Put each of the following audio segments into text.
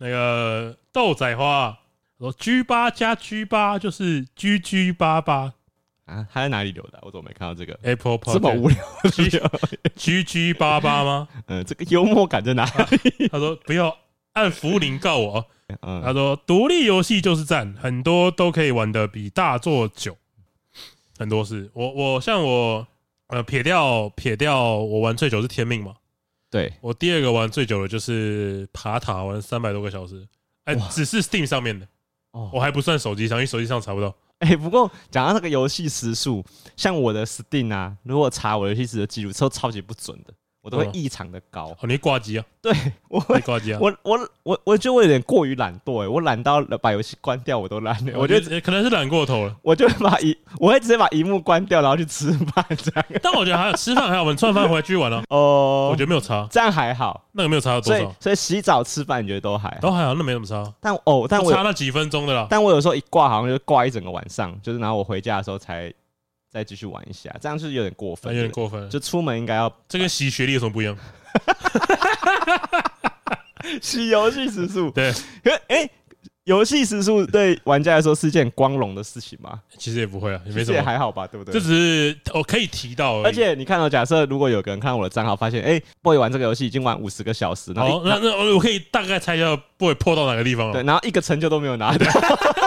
那个豆仔花说 G 八加 G 八就是 GG 八八啊？他在哪里留的？我怎么没看到这个 Apple Podcast 这么无聊？GG 八八吗？嗯，这个幽默感在哪里？他说不要按福林告我。嗯，他说独立游戏就是赞，很多都可以玩的比大作久。很多是我我像我呃撇掉撇掉我玩最久是天命嘛。对，我第二个玩最久的就是爬塔，玩三百多个小时，哎，只是 Steam 上面的，我还不算手机上，因为手机上查不到。哎，不过讲到那个游戏时速，像我的 Steam 啊，如果查我游戏时的记录，都超级不准的。我都会异常的高，哦，你挂机啊？对，我会挂机啊。我我我我觉得我有点过于懒惰哎，我懒到把游戏关掉我都懒了。我觉得可能是懒过头了。我就把一，我会直接把荧幕关掉，然后去吃饭这样。但我觉得还有吃饭还好，我们吃完饭回来继续玩哦。哦，我觉得没有差，这样还好。那个没有差到多少？所以洗澡吃饭你觉得都还都还好，那没什么差。但哦，但我差那几分钟的啦。但我有时候一挂好像就挂一整个晚上，就是然后我回家的时候才。再继续玩一下，这样就是有点过分，有点过分。就出门应该要这跟洗学历有什么不一样？洗游戏时数对，可哎，游戏时数对玩家来说是件光荣的事情吗？其实也不会啊，也没什么，也还好吧，对不对？这只是我可以提到，而且你看到，假设如果有个人看我的账号，发现哎，boy 玩这个游戏已经玩五十个小时，然后那那我可以大概猜一下 boy 破到哪个地方了？对，然后一个成就都没有拿到，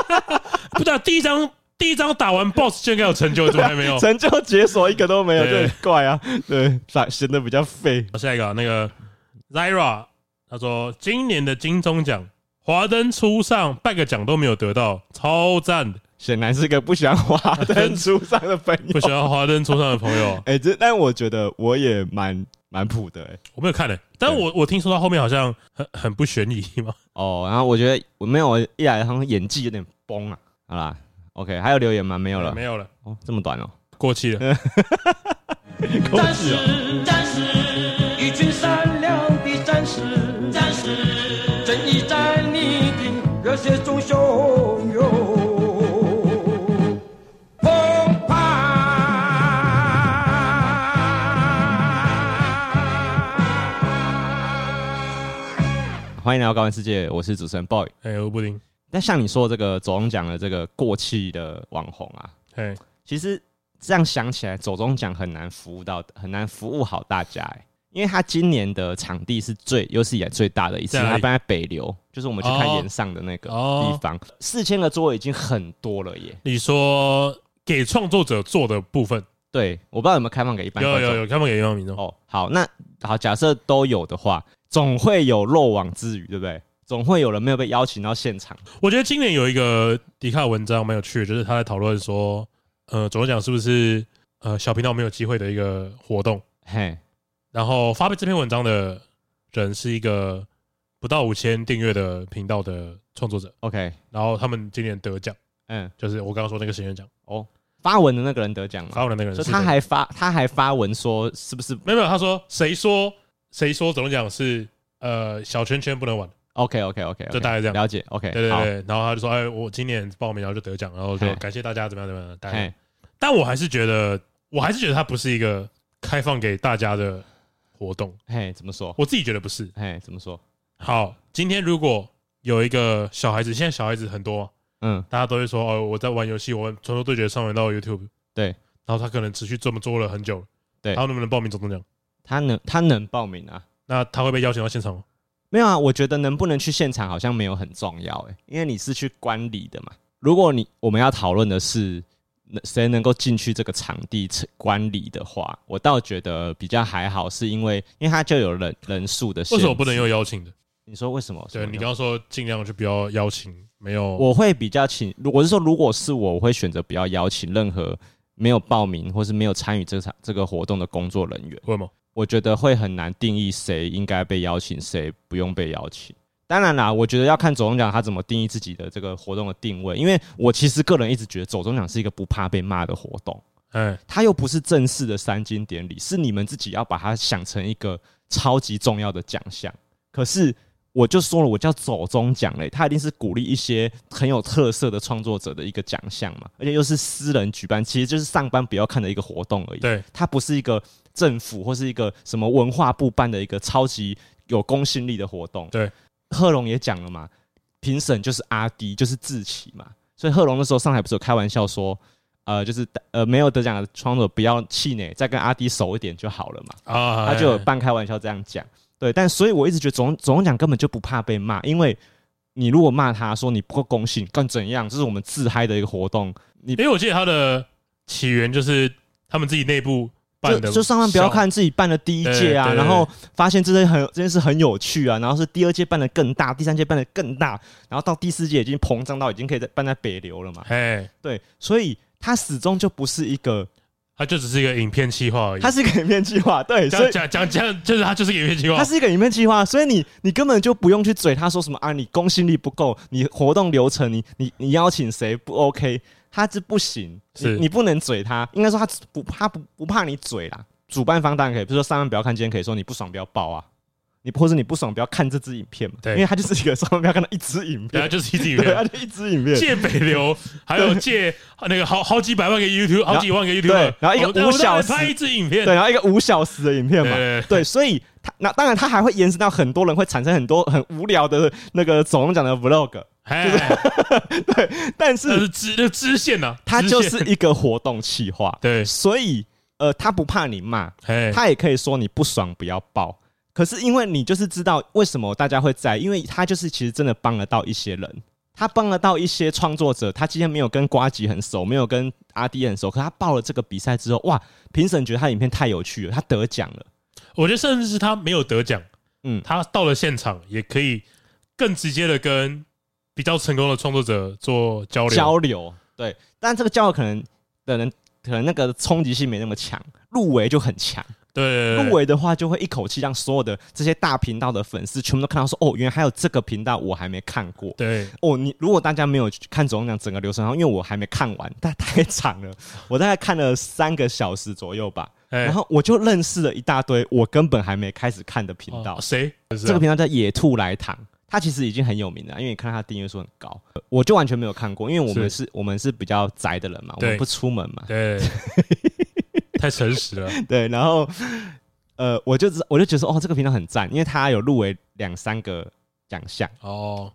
不知道第一张。第一张打完 BOSS 就应该有成就，怎么还没有？成就解锁一个都没有，对，怪啊，对，显得比较废。下一个那个 Zira，他说今年的金钟奖，华灯初上半个奖都没有得到，超赞。显然是个不喜欢华灯初上的朋友，不喜欢华灯初上的朋友。哎，这但我觉得我也蛮蛮普的，哎，我没有看的，但我我听说他后面好像很很不悬疑嘛。哦，然后我觉得我没有一来好像演技有点崩啊，好啦。OK，还有留言吗？没有了，没有了。哦，这么短哦，过期了。战士，战士，一群善良的战士，战士，正义在你的热血中汹涌澎湃。欢迎来到高玩世界，我是主持人 Boy，哎，我布丁。但像你说这个走钟奖的这个过气的网红啊，嘿，其实这样想起来，走钟奖很难服务到，很难服务好大家哎，因为他今年的场地是最有史以来最大的一次，他搬在北流，就是我们去看岩上的那个地方，四千个座位已经很多了耶。你说给创作者做的部分，对，我不知道有没有开放给一般，有有有开放给一般民众。哦。好，那好，假设都有的话，总会有漏网之鱼，对不对？总会有人没有被邀请到现场。我觉得今年有一个迪卡文章蛮有趣的，就是他在讨论说，呃，走钟奖是不是呃小频道没有机会的一个活动？嘿，然后发布这篇文章的人是一个不到五千订阅的频道的创作者。OK，然后他们今年得奖，嗯，就是我刚刚说那个新人奖。哦，发文的那个人得奖，发文的那个人，就他还发他还发文说是不是？没有没有，他说谁说谁说走钟奖是呃小圈圈不能玩。OK OK OK，就大概这样了解。OK，对对对，然后他就说：“哎，我今年报名，然后就得奖，然后就感谢大家，怎么样怎么样。”大概，但我还是觉得，我还是觉得它不是一个开放给大家的活动。嘿，怎么说？我自己觉得不是。嘿，怎么说？好，今天如果有一个小孩子，现在小孩子很多，嗯，大家都会说：“哦，我在玩游戏，我传说对决上传到 YouTube。”对，然后他可能持续这么做了很久，对，他能不能报名总中奖？他能，他能报名啊？那他会被邀请到现场吗？没有啊，我觉得能不能去现场好像没有很重要诶，因为你是去观礼的嘛。如果你我们要讨论的是谁能够进去这个场地观礼的话，我倒觉得比较还好，是因为因为他就有人人数的限制。为什么不能用邀请的？你说为什么？对，你刚刚说尽量就不要邀请，没有。我会比较请，我是说，如果是我，我会选择不要邀请任何没有报名或是没有参与这场这个活动的工作人员。为什么？我觉得会很难定义谁应该被邀请，谁不用被邀请。当然啦，我觉得要看走中奖他怎么定义自己的这个活动的定位。因为我其实个人一直觉得走中奖是一个不怕被骂的活动。嗯，他又不是正式的三金典礼，是你们自己要把它想成一个超级重要的奖项。可是我就说了，我叫走中奖嘞，他一定是鼓励一些很有特色的创作者的一个奖项嘛，而且又是私人举办，其实就是上班不要看的一个活动而已。对，它不是一个。政府或是一个什么文化部办的一个超级有公信力的活动，对，贺龙也讲了嘛，评审就是阿迪，就是志祺嘛。所以贺龙那时候上海不是有开玩笑说，呃，就是呃没有得奖的创作者不要气馁，再跟阿迪熟一点就好了嘛。啊，他就有半开玩笑这样讲。对，但所以我一直觉得总总讲根本就不怕被骂，因为你如果骂他说你不够公信，干怎样？这是我们自嗨的一个活动。你因为我记得他的起源就是他们自己内部。就就上万不要看自己办的第一届啊，然后发现这些很这件事很有趣啊，然后是第二届办的更大，第三届办的更大，然后到第四届已经膨胀到已经可以在办在北流了嘛。哎，对，所以它始终就不是一个，它就只是一个影片计划而已。它是一个影片计划，对，所以讲讲讲就是它就是一个影片计划，它是一个影片计划，所以你你根本就不用去嘴他说什么啊，你公信力不够，你活动流程你你你邀请谁不 OK，他是不行，是。你，你不能嘴他，应该说他不他不不怕你嘴啦。主办方当然可以，比如说上万不要看，今天可以说你不爽不要报啊，你或者你不爽不要看这支影片嘛，对，因为他就是一个上万不要看到一支影片，对，就是一支影片，他就一支影片，借北流，还有借那个好好几百万个 YouTube，好几万个 YouTube，对，然后一个五小时拍一支影片，对，然后一个五小时的影片嘛，对，所以它那当然他还会延伸到很多人会产生很多很无聊的那个总讲的 Vlog，对，但是是支那支线呢，它就是一个活动企划，对，所以。呃，他不怕你骂，他也可以说你不爽不要报。可是因为你就是知道为什么大家会在，因为他就是其实真的帮得到一些人，他帮得到一些创作者。他今天没有跟瓜吉很熟，没有跟阿迪很熟，可他报了这个比赛之后，哇，评审觉得他影片太有趣了，他得奖了。我觉得甚至是他没有得奖，嗯，他到了现场也可以更直接的跟比较成功的创作者做交流交流。对，但这个交流可能的人。可能那个冲击性没那么强，入围就很强。对，入围的话就会一口气让所有的这些大频道的粉丝全部都看到说，哦，原来还有这个频道我还没看过。对，哦，你如果大家没有看总讲整个流程，因为我还没看完，但太长了，我大概看了三个小时左右吧。然后我就认识了一大堆我根本还没开始看的频道。谁？这个频道叫野兔来糖。他其实已经很有名了，因为你看他订阅数很高，我就完全没有看过，因为我们是，是我们是比较宅的人嘛，我们不出门嘛，对，太诚实了，对，然后呃，我就知我就觉得说，哦，这个频道很赞，因为他有入围两三个奖项。哦，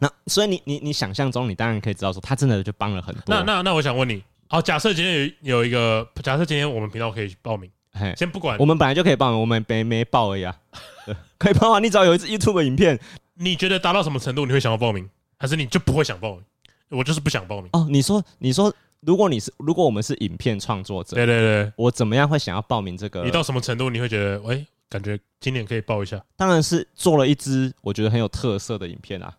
那所以你你你想象中，你当然可以知道说，他真的就帮了很多。那那那我想问你，好，假设今天有有一个，假设今天我们频道可以报名，嘿先不管，我们本来就可以报名，我们没没报而已啊，可以报啊，你只要有一支 YouTube 影片。你觉得达到什么程度你会想要报名，还是你就不会想报名？我就是不想报名。哦，你说，你说，如果你是，如果我们是影片创作者，对对对，我怎么样会想要报名这个？你到什么程度你会觉得，喂、欸，感觉今年可以报一下？当然是做了一支我觉得很有特色的影片啊，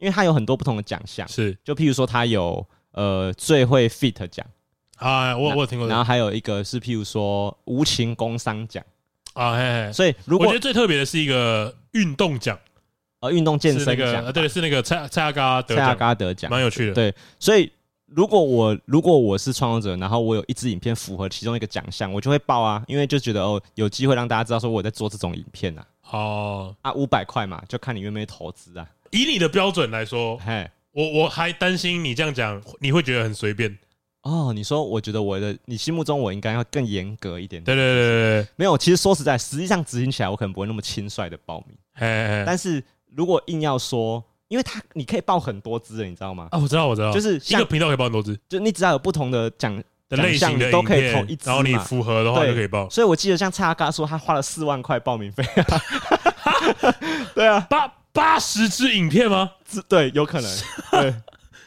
因为它有很多不同的奖项，是，就譬如说它有呃最会 fit 奖啊，我我有听过，然后还有一个是譬如说无情工商奖啊，嘿嘿，所以如果我觉得最特别的是一个运动奖。呃，运动健身奖，呃，对，是那个蔡蔡阿嘎得蔡阿嘎得奖，蛮有趣的。对，所以如果我如果我是创作者，然后我有一支影片符合其中一个奖项，我就会报啊，因为就觉得哦，有机会让大家知道说我在做这种影片呐。哦，啊，五百块嘛，就看你愿不愿意投资啊。以你的标准来说，嘿，我我还担心你这样讲，你会觉得很随便。哦，你说，我觉得我的你心目中我应该要更严格一点。对对对对对，没有，其实说实在，实际上执行起来，我可能不会那么轻率的报名。但是。如果硬要说，因为他你可以报很多支的，你知道吗？啊，我知道，我知道，就是一个频道可以报很多支，就你只要有不同的奖的类型的都可以投一支，然后你符合的话就可以报。所以我记得像蔡阿嘎说，他花了四万块报名费，对啊，八八十支影片吗？对，有可能，对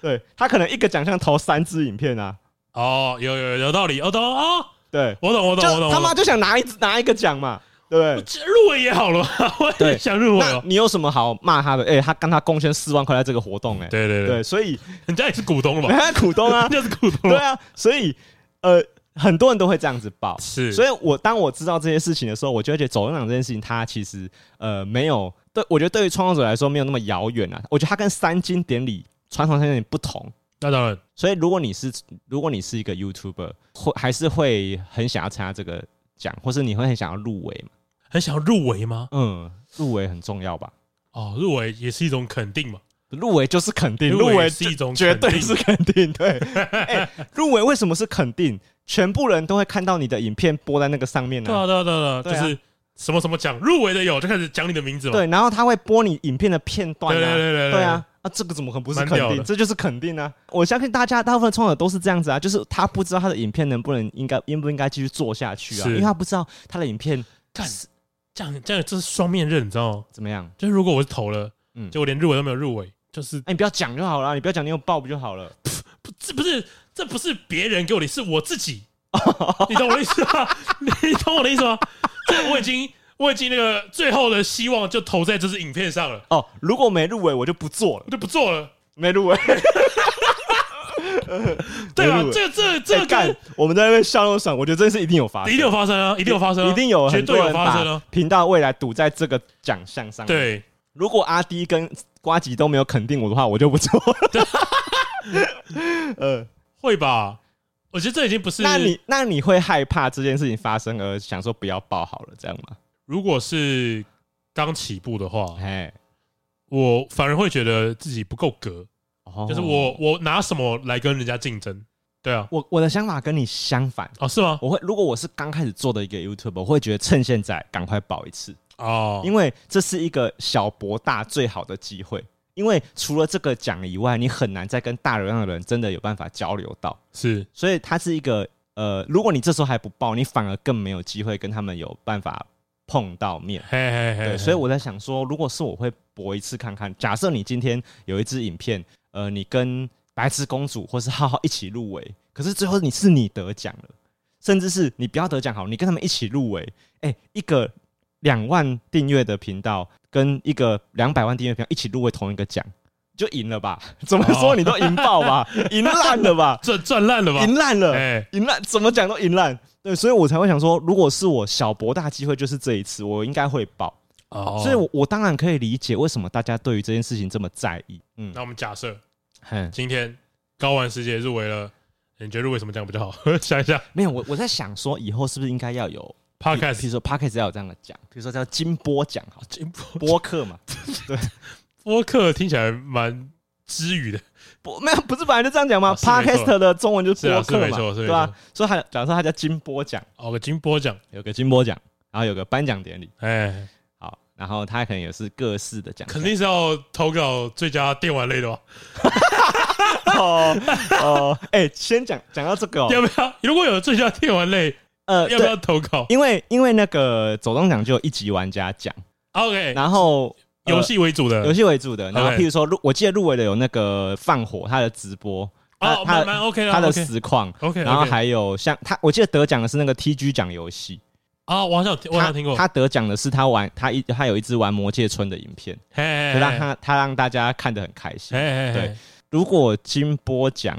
对，他可能一个奖项投三支影片啊。哦，有有有道理，我懂啊，对我懂我懂我懂，他妈就想拿一拿一个奖嘛。对不对，入围也好了，我也想入围。你有什么好骂他的？哎，他跟他贡献四万块在这个活动，哎，对对对，所以人家也是股东了嘛，人 家股东啊，就是股东。对啊，所以呃，很多人都会这样子报。是，所以我当我知道这些事情的时候，我就会觉得走钟奖这件事情，它其实呃没有对，我觉得对于创作者来说没有那么遥远啊。我觉得它跟三金典礼传统上有点不同。那当然，所以如果你是如果你是一个 YouTuber，会还是会很想要参加这个奖，或是你会很想要入围嘛？很想要入围吗？嗯，入围很重要吧？哦，入围也是一种肯定嘛。入围就是肯定，入围是一种绝对是肯定。对，欸、入围为什么是肯定？全部人都会看到你的影片播在那个上面呢、啊？对啊，对啊，对啊，就是什么什么奖入围的有，就开始讲你的名字嘛。对，然后他会播你影片的片段啊。对对对对，对啊，啊，这个怎么可能不是肯定？这就是肯定啊！我相信大家大部分创作者都是这样子啊，就是他不知道他的影片能不能应该应不应该继续做下去啊，因为他不知道他的影片干这样这样这是双面刃，你知道吗？怎么样？就是如果我是投了，嗯，就我连入围都没有入围，就是哎，你不要讲就好了，你不要讲，你有报不就好了？不，这不是这不是别人给我的，是我自己。你懂我的意思吗？你懂我的意思吗？这我已经。我已经那个最后的希望就投在这支影片上了。哦，如果没入围，我就不做了，我就不做了。没入围，对啊，这这这干，我们在那边笑那么爽，我觉得这件事一定有发生，一定有发生啊，一定有发生，一定有很多人发生啊。频道未来赌在这个奖项上。对，如果阿 D 跟瓜吉都没有肯定我的话，我就不做了。呃，会吧？我觉得这已经不是。那你那你会害怕这件事情发生而想说不要报好了，这样吗？如果是刚起步的话，嘿，我反而会觉得自己不够格，就是我我拿什么来跟人家竞争？对啊，我我的想法跟你相反哦，是吗？我会如果我是刚开始做的一个 YouTube，我会觉得趁现在赶快报一次哦，因为这是一个小博大最好的机会，因为除了这个奖以外，你很难再跟大流量的人真的有办法交流到，是，所以它是一个呃，如果你这时候还不报，你反而更没有机会跟他们有办法。碰到面，嘿嘿嘿，对，所以我在想说，如果是我会搏一次看看。假设你今天有一支影片，呃，你跟白痴公主或是浩浩一起入围，可是最后你是你得奖了，甚至是你不要得奖好，你跟他们一起入围，哎、欸，一个两万订阅的频道跟一个两百万订阅频道一起入围同一个奖，就赢了吧？怎么说你都赢爆吧？赢烂了吧？赚赚烂了吧？赢烂了，哎，赢烂，怎么讲都赢烂。对，所以我才会想说，如果是我小博大机会，就是这一次，我应该会爆。哦，所以我，我我当然可以理解为什么大家对于这件事情这么在意。嗯，那我们假设，今天高玩世界入围了，你觉得入围什么奖比较好？想一下，没有，我我在想说，以后是不是应该要有 podcast，比如说 podcast 要有这样的奖，比如说叫金波奖，好，金波播客嘛，对，播客听起来蛮知语的。不没有，不是本来就这样讲吗？Podcast 的中文就是播客嘛，对吧？所以他假如说他叫金波奖，哦，个金波奖，有个金波奖，然后有个颁奖典礼，哎，好，然后他可能也是各式的奖，肯定是要投稿最佳电玩类的吧？哦哦，哎，先讲讲到这个，要不要？如果有最佳电玩类，呃，要不要投稿？因为因为那个走动奖就有一级玩家奖，OK，然后。游戏为主的，游戏为主的。然后，譬如说入，我记得入围的有那个放火，他的直播，哦，蛮蛮 OK 的，他的实况，OK。然后还有像他，我记得得奖的是那个 TG 奖游戏啊，我好像我好像听过。他得奖的是他玩他一他有一支玩魔界村的影片，就让他他让大家看得很开心。对，如果金波奖，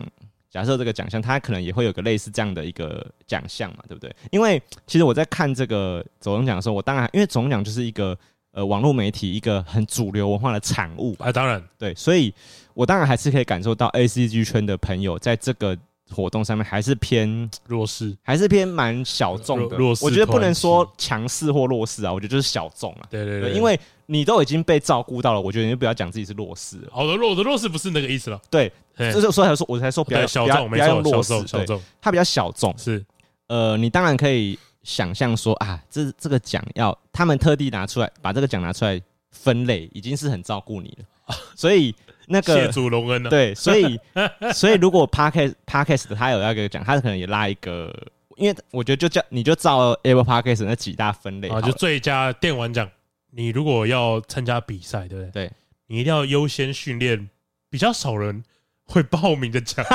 假设这个奖项，它可能也会有个类似这样的一个奖项嘛，对不对？因为其实我在看这个走钟奖的时候，我当然因为走钟奖就是一个。呃，网络媒体一个很主流文化的产物啊，当然对，所以我当然还是可以感受到 ACG 圈的朋友在这个活动上面还是偏弱势，还是偏蛮小众的。弱势，我觉得不能说强势或弱势啊，我觉得就是小众啊。对对对，因为你都已经被照顾到了，我觉得你就不要讲自己是弱势了。好的，弱的弱势不是那个意思了。对，就是所以才说，我才说比较小众，不要用弱势，小众，它比较小众。是，呃，你当然可以想象说啊，这这个奖要他们特地拿出来，把这个奖拿出来。分类已经是很照顾你了，所以那个谢主隆恩呢？对，所以 所以如果 Podcast Podcast 他有要给讲，他可能也拉一个，因为我觉得就叫你就照 Apple Podcast 那几大分类啊，就最佳电玩奖。你如果要参加比赛，对不对？对，你一定要优先训练比较少人会报名的奖。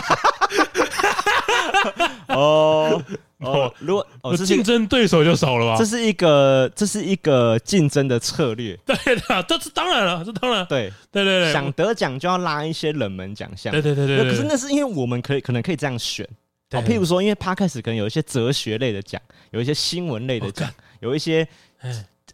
哦。哦，如果哦，竞争对手就少了吧？这是一个，这是一个竞争的策略。对的，这是当然了，这当然。对，对对对，想得奖就要拉一些冷门奖项。对对对对。可是那是因为我们可以可能可以这样选。哦，譬如说，因为 Podcast 可能有一些哲学类的奖，有一些新闻类的奖，有一些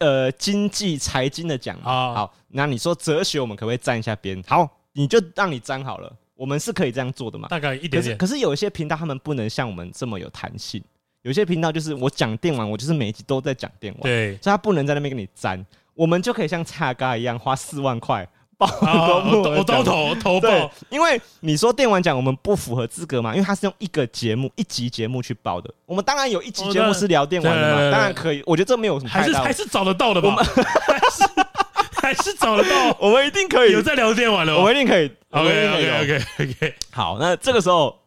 呃经济财经的奖哦。好，那你说哲学，我们可不可以沾一下边？好，你就让你沾好了。我们是可以这样做的嘛？大概一点点。可是有一些频道，他们不能像我们这么有弹性。有些频道就是我讲电玩，我就是每一集都在讲电玩，对，所以他不能在那边跟你粘。我们就可以像蔡阿嘎一样，花四万块爆公布我都投投报，因为你说电玩奖我们不符合资格嘛？因为它是用一个节目一集节目去报的，我们当然有一集节目是聊电玩的嘛，当然可以。我觉得这没有什么，还是还是找得到的吧？还是 还是找得到，我们一定可以有在聊电玩了，我们一定可以。OK OK OK OK，好，那这个时候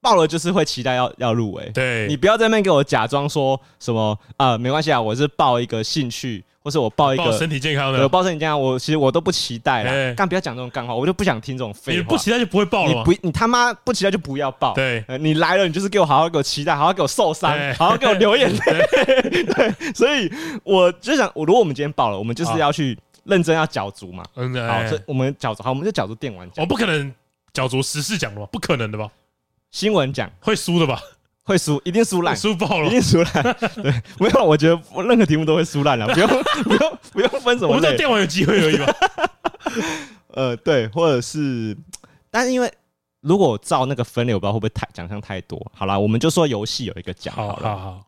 报了就是会期待要要入围，对你不要在那边给我假装说什么啊，没关系啊，我是报一个兴趣。或是我报一个身体健康的，我报身体健康，我其实我都不期待了。干不要讲这种干话，我就不想听这种废话。你不期待就不会报了。你不，你他妈不期待就不要报。对，你来了，你就是给我好好给我期待，好好给我受伤，好好给我流眼泪。对，所以我就想，我如果我们今天报了，我们就是要去认真要角逐嘛。嗯，好，所以我们角逐好，我们就角逐电玩奖。我不可能角逐时事奖的吧？不可能的吧？新闻奖会输的吧？会输，一定输烂，输爆了，一定输烂。对，没有，我觉得任何题目都会输烂了，不用，不用，不用分什么。我们在电玩有机会而已吧。呃，对，或者是，但是因为如果照那个分类，我不知道会不会太奖项太多。好啦，我们就说游戏有一个奖好了。好，好，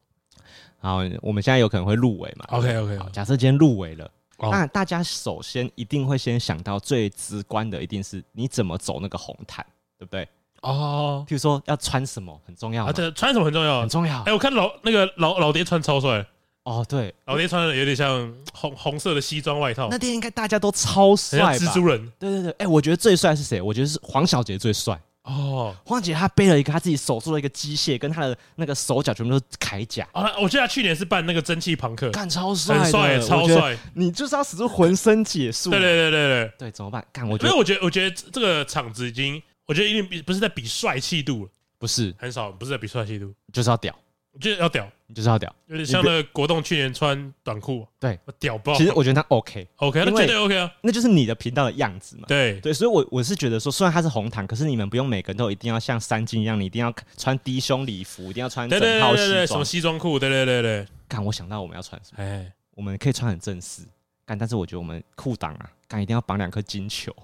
好，我们现在有可能会入围嘛？OK，OK。假设今天入围了，那大家首先一定会先想到最直观的，一定是你怎么走那个红毯，对不对？哦，譬如说要穿什么很重要啊，对，穿什么很重要，很重要。哎，我看老那个老老爹穿超帅哦，对，老爹穿的有点像红红色的西装外套。那天应该大家都超帅吧？蜘蛛人，对对对。哎，我觉得最帅是谁？我觉得是黄小杰最帅哦。黄小杰他背了一个他自己手做的一个机械，跟他的那个手脚全部都是铠甲啊。我记得他去年是扮那个蒸汽朋克，干超帅，很帅，超帅。你就是要使出浑身解数。对对对对对对，怎么办？干，我觉得，因为我觉得，我觉得这个场子已经。我觉得一定比不是在比帅气度，不是。很少，不是在比帅气度，就是要屌，我觉得要屌，你就是要屌，有点像那个国栋去年穿短裤，对，屌爆。其实我觉得他 OK，OK，那绝对 OK 啊，那就是你的频道的样子嘛。对。对，所以，我我是觉得说，虽然他是红毯，可是你们不用每个人都一定要像三金一样，你一定要穿低胸礼服，一定要穿整套西装，什么西装裤，对对对对。干，我想到我们要穿什么？哎，我们可以穿很正式，干，但是我觉得我们裤裆啊，干一定要绑两颗金球，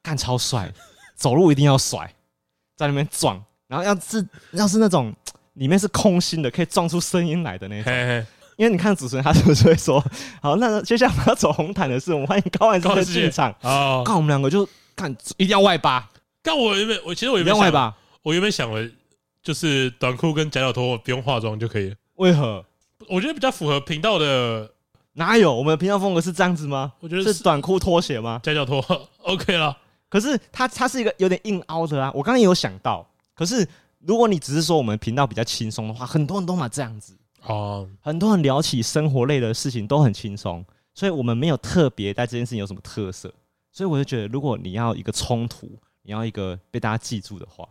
干超帅，走路一定要甩。在那边撞，然后要是要是那种 里面是空心的，可以撞出声音来的那种。因为你看主持人他是不是会说，好，那接下来我们要走红毯的是，我们欢迎高玩师姐进场。哦，看我们两个就看一定要外八。但我原本我其实我原本外八，我原本想了就是短裤跟夹脚拖不用化妆就可以了。为何？我觉得比较符合频道的。哪有？我们的频道风格是这样子吗？我觉得是短裤拖鞋吗？夹脚拖 OK 了。可是它它是一个有点硬凹的啊，我刚刚也有想到。可是如果你只是说我们频道比较轻松的话，很多人都嘛这样子哦，很多人聊起生活类的事情都很轻松，所以我们没有特别在这件事情有什么特色。所以我就觉得，如果你要一个冲突，你要一个被大家记住的话，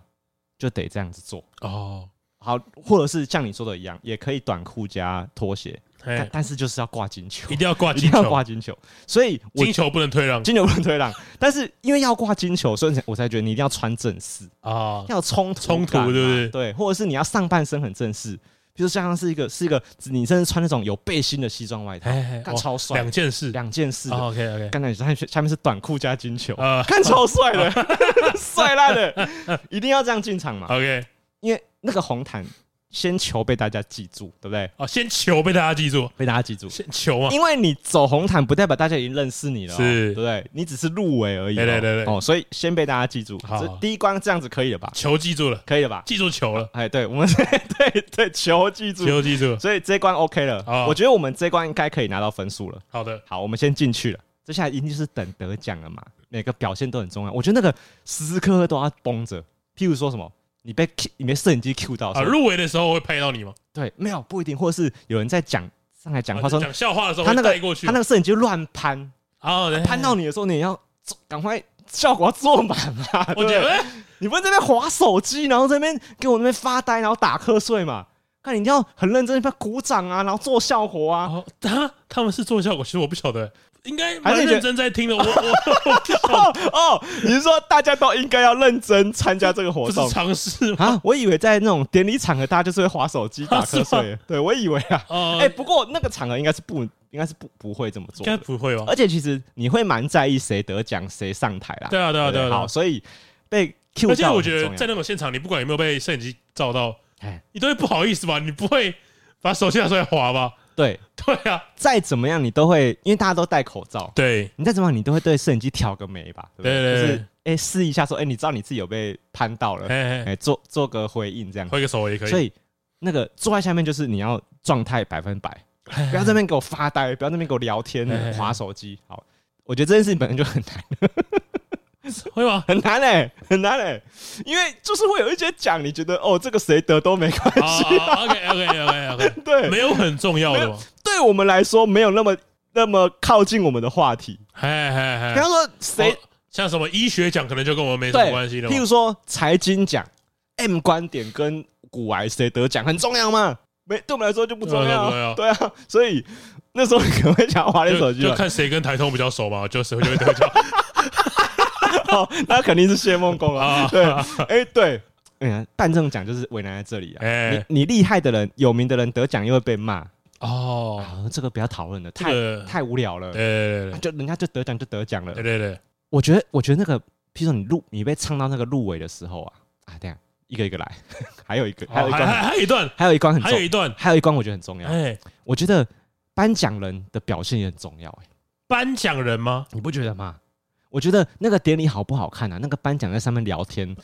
就得这样子做哦。好，或者是像你说的一样，也可以短裤加拖鞋。但但是就是要挂金球，一定要挂，一定要挂金球，所以金球不能退让，金球不能退让。但是因为要挂金球，所以我才觉得你一定要穿正式。啊，要冲冲突，对不对？对，或者是你要上半身很正式，比如像是一个是一个，你甚至穿那种有背心的西装外套，看超帅，两件事，两件事。OK OK，刚才你下面是短裤加金球，看超帅的，帅烂的，一定要这样进场嘛？OK，因为那个红毯。先求被大家记住，对不对？哦，先求被大家记住，被大家记住，先求啊！因为你走红毯，不代表大家已经认识你了，是，对不对？你只是入围而已，对对对对。哦，所以先被大家记住，好，第一关这样子可以了吧？求记住了，可以了吧？记住球了，哎，对，我们 对对求记住，求记住，所以这一关 OK 了，我觉得我们这一关应该可以拿到分数了。好的，好，我们先进去了，接下来一定就是等得奖了嘛，每个表现都很重要，我觉得那个时时刻刻都要绷着，譬如说什么。你被 Q，你被摄影机 Q 到啊？入围的时候会拍到你吗？对，没有，不一定，或者是有人在讲上来讲话说讲笑话的时候，他那个他那个摄影机乱攀啊，攀到你的时候，你要赶快效果要做满嘛。我觉得你不能在那边滑手机，然后在那边给我那边发呆，然后打瞌睡嘛。看你一定要很认真，要鼓掌啊，然后做效果啊。他他们是做效果，其实我不晓得。应该蛮认真在听的，我我 哦哦，你是说大家都应该要认真参加这个活动？尝试啊！我以为在那种典礼场合，大家就是会划手机打瞌睡。对，我以为啊，哎，不过那个场合应该是不，应该是不不会这么做，应该不会吧？而且其实你会蛮在意谁得奖谁上台啦。对啊对啊对啊，好，所以被 Q 到。而且我觉得在那种现场，你不管有没有被摄影机照到，你都会不好意思吧？你不会把手机拿出来划吧？对。对啊，再怎么样你都会，因为大家都戴口罩，对。你再怎么样你都会对摄影机挑个眉吧，对不对？对对对。就是哎试一下说，哎你知道你自己有被拍到了，哎做做个回应这样，挥个手也可以。所以那个坐在下面就是你要状态百分百，不要在那边给我发呆，不要在那边给我聊天划手机。好，我觉得这件事情本身就很难。会吗？很难嘞、欸，很难嘞、欸，因为就是会有一些奖，你觉得哦，这个谁得都没关系、啊。OK OK OK OK，对，没有很重要的吗？对我们来说，没有那么那么靠近我们的话题。嘿嘿嘿，比方说谁、哦，像什么医学奖，可能就跟我们没什么关系了。譬如说财经奖，M 观点跟古癌谁得奖很重要吗？没，对我们来说就不重要。对啊，对啊，所以那时候你可能会想滑点手机，就看谁跟台通比较熟嘛，就谁就会得奖。哦，那肯定是谢孟恭啊！对，哎、欸，对，哎呀，办这种奖就是为难在这里啊！欸、你你厉害的人、有名的人得奖又会被骂哦、啊，这个不要讨论了，太、这个、太无聊了。对就人家就得奖就得奖了。对对对，我觉得我觉得那个，譬如说你入你被唱到那个入围的时候啊啊，这样一个一个来，还有一个，还有一关，还有一段，还有一关很重要，还有一段，还有一关我觉得很重要。哎，我觉得颁奖人的表现也很重要。哎，颁奖人吗？你不觉得吗？我觉得那个典礼好不好看啊？那个颁奖在上面聊天，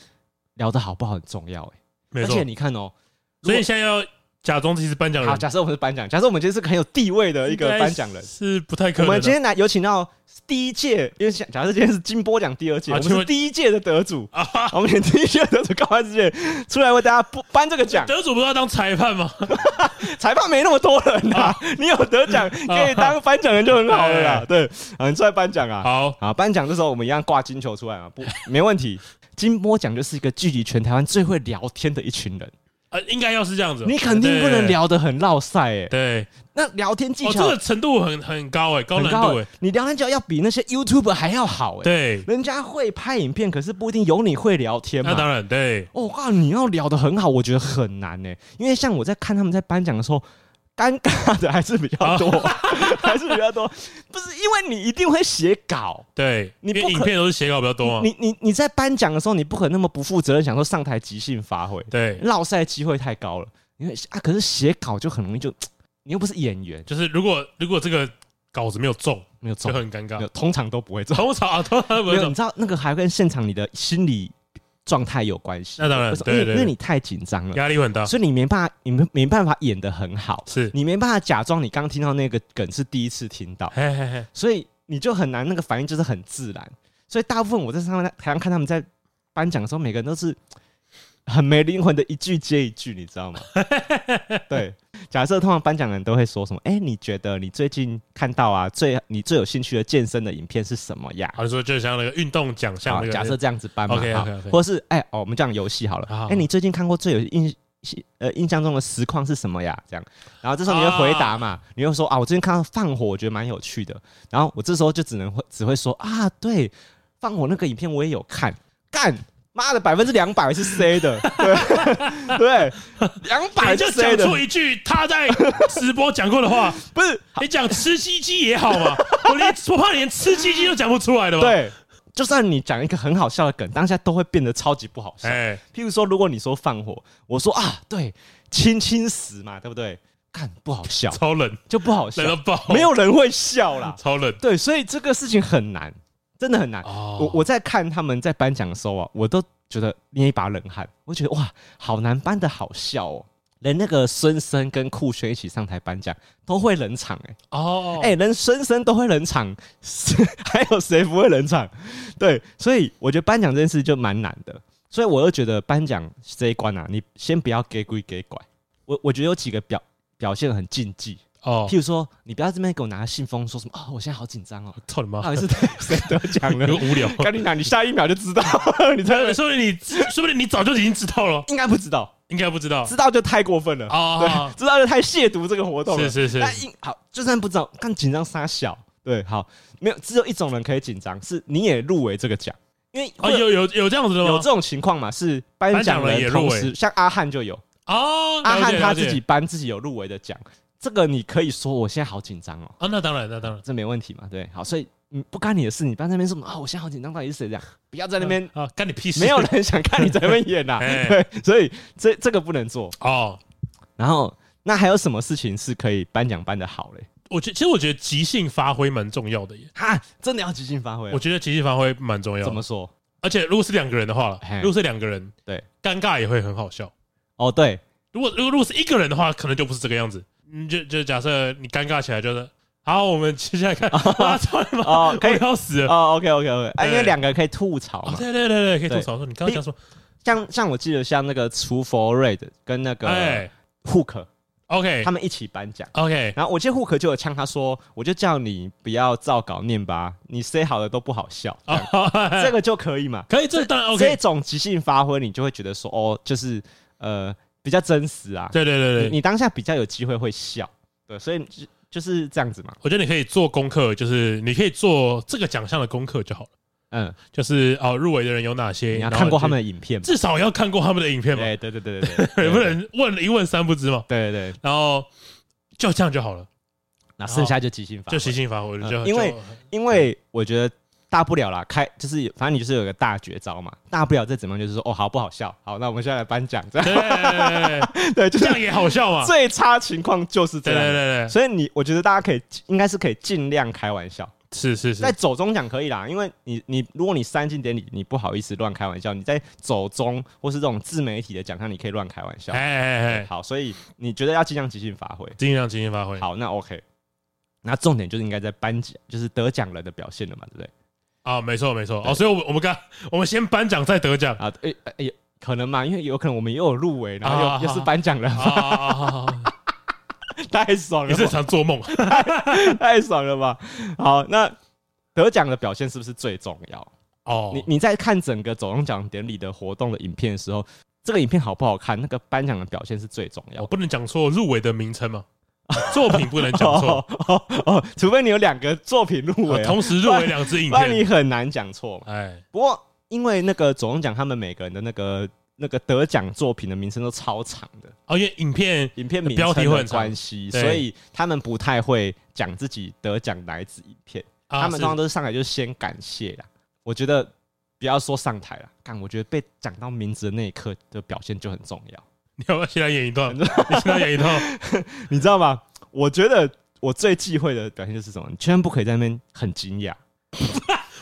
聊得好不好很重要哎、欸。而且你看哦、喔，所以现在要假装自己是颁奖人。好，假设我们是颁奖，假设我们今天是个很有地位的一个颁奖人，是不太可能。我们今天来有请到。第一届，因为假设今天是金波奖第二届，我们是第一届的得主啊！我们请第一届的得主高安之介出来为大家颁这个奖。得主不是要当裁判吗？裁判没那么多人呐，你有得奖可以当颁奖人就很好了啦。对，啊，你出来颁奖啊！好啊，颁奖的时候我们一样挂金球出来嘛，不，没问题。金波奖就是一个聚集全台湾最会聊天的一群人。呃，应该要是这样子，你肯定不能聊得很绕塞哎。对，那聊天技巧，这个程度很很高哎，高难度哎。你聊天技巧要比那些 YouTuber 还要好哎。对，人家会拍影片，可是不一定有你会聊天嘛。那当然，对。哦，哇，你要聊得很好，我觉得很难哎，因为像我在看他们在颁奖的时候。尴尬的还是比较多，还是比较多，不是因为你一定会写稿，对，你不影片都是写稿比较多啊？你你你在颁奖的时候，你不可能那么不负责任，想说上台即兴发挥，对，落赛机会太高了。因为啊，可是写稿就很容易就，你又不是演员，就是如果如果这个稿子没有中，没有中就很尴尬，通常都不会中，通常通常不会中。你知道那个还跟现场你的心理。状态有关系，那当然，对对对，因为你太紧张了，压力很大，所以你没办法，你没没办法演得很好，是。你没办法假装你刚听到那个梗是第一次听到，嘿嘿嘿，所以你就很难，那个反应就是很自然。所以大部分我在上面台上看他们在颁奖的时候，每个人都是很没灵魂的一句接一句，你知道吗？对。假设通常颁奖人都会说什么？哎、欸，你觉得你最近看到啊，最你最有兴趣的健身的影片是什么呀？好像说就像那个运动奖项，假设这样子颁嘛，OK OK OK，或是哎、欸、哦，我们讲游戏好了。哎、欸，你最近看过最有印呃印象中的实况是什么呀？这样，然后这时候你会回答嘛？啊、你会说啊，我最近看到放火，我觉得蛮有趣的。然后我这时候就只能会只会说啊，对，放火那个影片我也有看，干。妈的，百分之两百是 C 的，对对，两百就讲出一句他在直播讲过的话，不是你讲吃鸡鸡也好嘛？我连我怕连吃鸡鸡都讲不出来的嘛？对，就算你讲一个很好笑的梗，当下都会变得超级不好笑。哎，譬如说，如果你说放火，我说啊，对，亲亲死嘛，对不对？看不好笑，超冷就不好笑，没有人会笑啦，超冷。对，所以这个事情很难。真的很难。Oh. 我我在看他们在颁奖的时候啊，我都觉得捏一把冷汗。我觉得哇，好难颁的好笑哦。连那个孙生跟酷炫一起上台颁奖，都会冷场哎。哦，哎，连孙生都会冷场，还有谁不会冷场？对，所以我觉得颁奖这件事就蛮难的。所以我又觉得颁奖这一关啊，你先不要给鬼给拐。我我觉得有几个表表现很禁忌。哦，譬如说，你不要这边给我拿信封，说什么哦？我现在好紧张哦！操你妈！到底是谁得奖了？无聊。赶紧拿，你下一秒就知道。你才，说不定你，说不定你早就已经知道了。应该不知道，应该不知道。知道就太过分了啊！对，知道就太亵渎这个活动了。是是是。那好，就算不知道，看紧张撒小。对，好，没有，只有一种人可以紧张，是你也入围这个奖，因为哦，有有有这样子的吗？有这种情况嘛？是颁奖人也入围，像阿汉就有哦，阿汉他自己颁自己有入围的奖。这个你可以说，我现在好紧张哦。啊，那当然，那当然，这没问题嘛。对，好，所以嗯，不干你的事，你不要在那边说啊，我现在好紧张，到底是谁这样？不要在那边啊，干你屁事！没有人想看你在那边演呐。对，所以这这个不能做哦。然后那还有什么事情是可以颁奖颁的好嘞？我觉其实我觉得即兴发挥蛮重要的耶。哈，真的要即兴发挥？我觉得即兴发挥蛮重要。怎么说？而且如果是两个人的话，如果是两个人，对，尴尬也会很好笑。哦，对。如果如果如果是一个人的话，可能就不是这个样子。嗯，就就假设你尴尬起来，就是好，我们接下来看 可以要死了。哦，OK OK OK，啊，因为两个人可以吐槽嘛。对对对对，可以吐槽说你刚刚讲说，像像我记得像那个厨佛瑞的跟那个 Hook，OK，他们一起颁奖，OK。然后我记得 Hook 就有呛他说，我就叫你不要照稿念吧，你 say 好的都不好笑，这个就可以嘛？可以，这当然 OK。这种即兴发挥，你就会觉得说，哦，就是呃。比较真实啊，对对对对，你当下比较有机会会笑，对，所以就就是这样子嘛。我觉得你可以做功课，就是你可以做这个奖项的功课就好了。嗯，就是哦，入围的人有哪些？你要看过他们的影片，至少要看过他们的影片嘛。对对对对 对，不能问一问三不知嘛。对对对，然后就这样就好了，那剩下就即兴发，就即兴发挥就。因为因为我觉得。大不了啦，开就是反正你就是有个大绝招嘛，大不了再怎么样就是说哦好不好笑，好那我们现在来颁奖，这样。对 对，就这样也好笑嘛。最差情况就是这样，对对对。所以你我觉得大家可以应该是可以尽量开玩笑，是是是，在走中奖可以啦，因为你你如果你三进典礼你不好意思乱开玩笑，你在走中或是这种自媒体的奖项你可以乱开玩笑，哎哎哎，好，所以你觉得要尽量即兴发挥，尽量即兴发挥，好那 OK，那重点就是应该在颁奖就是得奖人的表现了嘛，对不对？啊，没错没错。哦，所以，我们我们刚我们先颁奖再得奖。啊，哎哎，可能嘛，因为有可能我们也有入围，然后又又是颁奖了，太爽了，你是常做梦，太爽了吧？好，那得奖的表现是不是最重要？哦，你你在看整个走钟奖典礼的活动的影片的时候，这个影片好不好看？那个颁奖的表现是最重要，我不能讲错入围的名称吗？作品不能讲错哦哦，除非你有两个作品入围，同时入围两支影片，那你很难讲错。哎，不过因为那个走钟奖，他们每个人的那个那个得奖作品的名称都超长的，哦，因为影片影片标题会有关系，所以他们不太会讲自己得奖哪一支影片。他们通常都是上来就先感谢啦。我觉得不要说上台了，干，我觉得被讲到名字的那一刻的表现就很重要。你要不要现在演一段？你现在演一段，你知道吗？我觉得我最忌讳的表现就是什么？你千万不可以在那边很惊讶。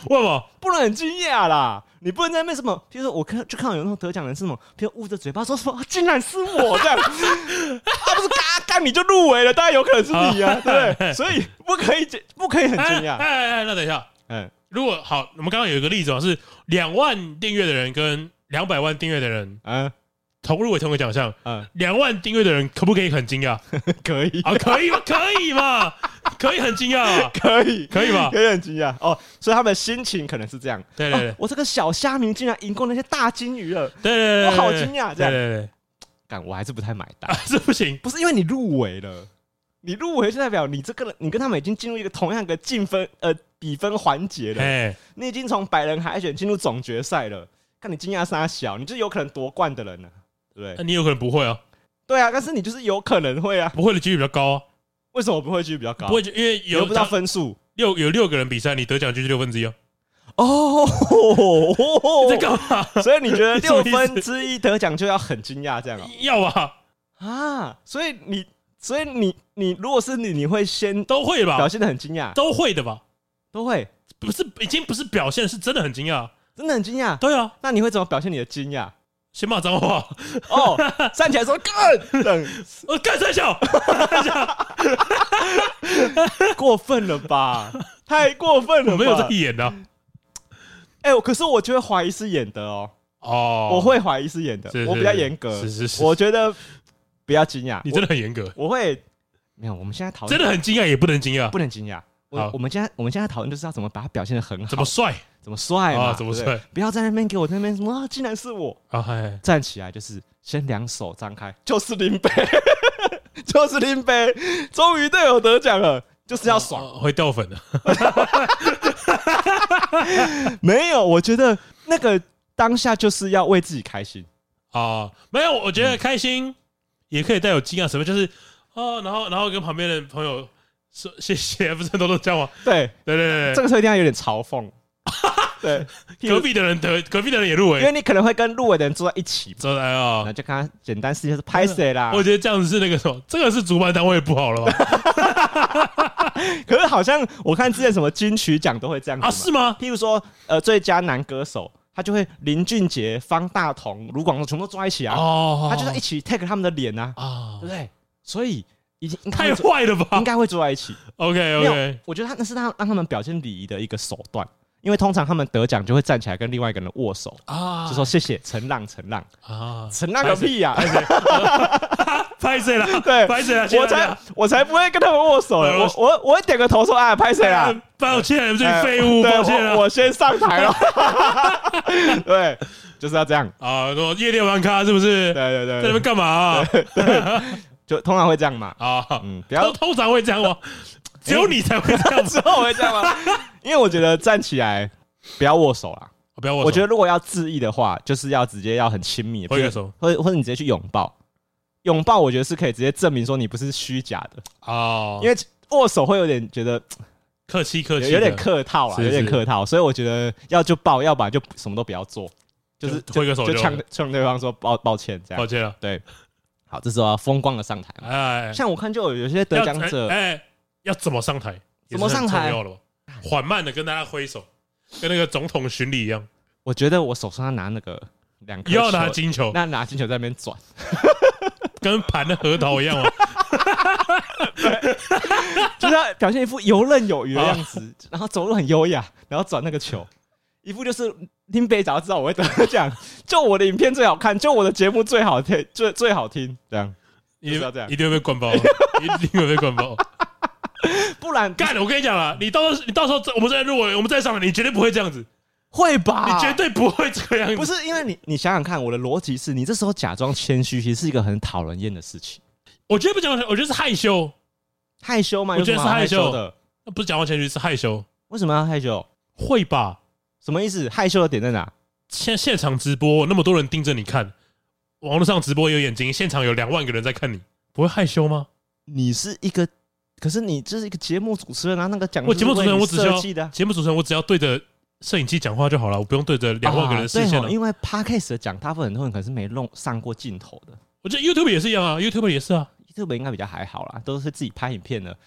为什么不能很惊讶啦？你不能在那边什么？比如说，我看就看到有那种得奖人是什么，比如捂着嘴巴说什么，竟然是我这样，他不是嘎嘎你就入围了，当然有可能是你啊，对不对？所以不可以不可以很惊讶。哎哎哎，那等一下，嗯，如果好，我们刚刚有一个例子啊，是两万订阅的人跟两百万订阅的人，嗯。同入围同个奖项，嗯，两万订阅的人可不可以很惊讶？可以啊，可以吗？可以吗？可以很惊讶，可以，可以吗？可以很惊讶哦。所以他们的心情可能是这样。对对对，我这个小虾米竟然赢过那些大金鱼了。对对对，我好惊讶。这样，对对对，但我还是不太买单。这不行，不是因为你入围了，你入围就代表你这个人，你跟他们已经进入一个同样的进分呃比分环节了。你已经从百人海选进入总决赛了。看你惊讶三小，你就有可能夺冠的人了。对，那你有可能不会啊？对啊，但是你就是有可能会啊，不会的几率比较高啊。为什么不会几率比较高？不会，因为有不到分数，六有六个人比赛，你得奖就是六分之一啊。哦，在干嘛？所以你觉得六分之一得奖就要很惊讶这样啊？要啊啊！所以你，所以你，你如果是你，你会先都会吧？表现的很惊讶，都会的吧？都会，不是已经不是表现，是真的很惊讶，真的很惊讶。对啊，那你会怎么表现你的惊讶？先骂脏话哦，站起来说干，等我干三小，过分了吧？太过分了，我没有在演的。哎，可是我觉得怀疑是演的哦。哦，我会怀疑是演的，我比较严格。是是是，我觉得不要惊讶，你真的很严格。我会没有，我们现在讨论真的很惊讶，也不能惊讶，不能惊讶。我我们现在我们现在讨论就是要怎么把它表现的很好，怎么帅。怎么帅嘛？怎么帅？不要在那边给我那边什么？竟然是我！啊嗨！站起来就是先两手张开，就是林北，就是林北，终于队友得奖了，就是要爽，会掉粉的。没有，我觉得那个当下就是要为自己开心啊！没有，我觉得开心也可以带有惊讶什么，就是哦，然后然后跟旁边的朋友说谢谢，不是很多都这样吗？对对对对，这个时候一定要有点嘲讽。对，隔壁的人得，隔壁的人也入围，因为你可能会跟入围的人坐在一起，坐在啊，那就看他简单事情是拍谁啦。我觉得这样子是那个什么，这个是主办单位不好了吧？可是好像我看之前什么金曲奖都会这样子啊？是吗？譬如说，呃，最佳男歌手，他就会林俊杰、方大同、卢广仲全部都坐在一起啊，哦，他就在一起 take 他们的脸啊，啊，对不对？所以。已经太坏了吧？应该会坐在一起。OK OK，我觉得他那是他让他们表现礼仪的一个手段，因为通常他们得奖就会站起来跟另外一个人握手啊，就说谢谢，陈浪陈浪啊，陈浪个屁呀！拍谁了？对，拍谁了？我才我才不会跟他们握手，我我我会点个头说啊，拍谁了？抱歉，这废物，抱歉，我先上台了。对，就是要这样啊，说夜店玩咖是不是？对对对，在那边干嘛？就通常会这样嘛。啊，嗯，不要。通常会这样吗？只有你才会这样，之后会这样吗？因为我觉得站起来不要握手啦，不要握手。我觉得如果要致意的话，就是要直接要很亲密，挥个手，或者或者你直接去拥抱，拥抱我觉得是可以直接证明说你不是虚假的。哦。因为握手会有点觉得客气客气，有点客套啊，有点客套，所以我觉得要就抱，要不然就什么都不要做，就是挥个手就呛呛对方说抱抱歉这样，抱歉了，对。好，这时候要风光的上台。哎，像我看就有有些得奖者，哎，要怎么上台？怎么上台？缓慢的跟大家挥手，跟那个总统巡礼一样。我觉得我手上要拿那个两颗，要拿金球，那拿金球在那边转，跟盘的核桃一样吗？对，就是要表现一副游刃有余的样子，然后走路很优雅，然后转那个球。一副就是听北早知道我会得奖，就我的影片最好看，就我的节目最好听，最最好听，这样，一定要这样，一定会被灌爆，一定会被灌爆，不然干了。我跟你讲啊，你到时候你到时候我们再入围，我们再上来，你绝对不会这样子，会吧？你绝对不会这样，不是因为你，你想想看，我的逻辑是你这时候假装谦虚，其实是一个很讨人厌的事情。我觉得不讲，我觉得是害羞，害羞嘛？我觉得是害羞的，那不是讲话谦虚，是害羞。为什么要害羞？会吧？什么意思？害羞的点在哪？现现场直播那么多人盯着你看，网络上直播有眼睛，现场有两万个人在看你，不会害羞吗？你是一个，可是你这是一个节目主持人啊，那个讲我节目主持人，我只要节目主持人，我只要对着摄影机讲话就好了，我不用对着两万个人视线了。因为 Podcast 的讲，大部分很多人可能是没弄上过镜头的。我觉得 YouTube 也是一样啊，YouTube 也是啊，YouTube 应该比较还好啦，都是自己拍影片的。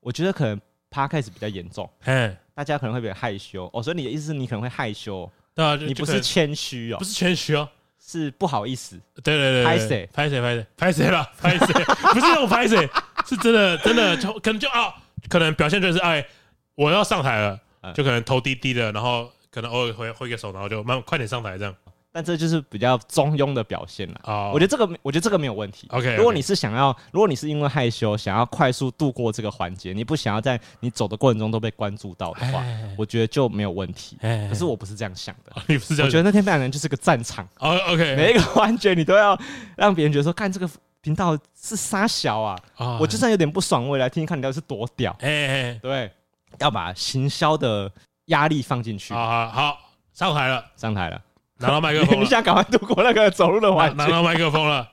我觉得可能 Podcast 比较严重，嘿，大家可能会比较害羞哦。所以你的意思是你可能会害羞？对啊，你不是谦虚哦，不是谦虚哦，是不好意思。对对对，拍谁？拍谁？拍谁？拍谁了？拍谁？不是那种拍谁，是真的，真的就可能就啊，可能表现就是哎，我要上台了，就可能头低低的，然后可能偶尔挥挥个手，然后就慢快点上台这样。但这就是比较中庸的表现了啊！我觉得这个，我觉得这个没有问题。OK，如果你是想要，如果你是因为害羞想要快速度过这个环节，你不想要在你走的过程中都被关注到的话，我觉得就没有问题。可是我不是这样想的，你不是这样？我觉得那天非常人就是个战场。OK，每一个环节你都要让别人觉得说，看这个频道是沙小啊！我就算有点不爽，我也来听听看你到底是多屌。哎，对，要把行销的压力放进去。好好，上台了，上台了。拿到麦克风，你想赶快度过那个走路的环节。拿到麦克风了，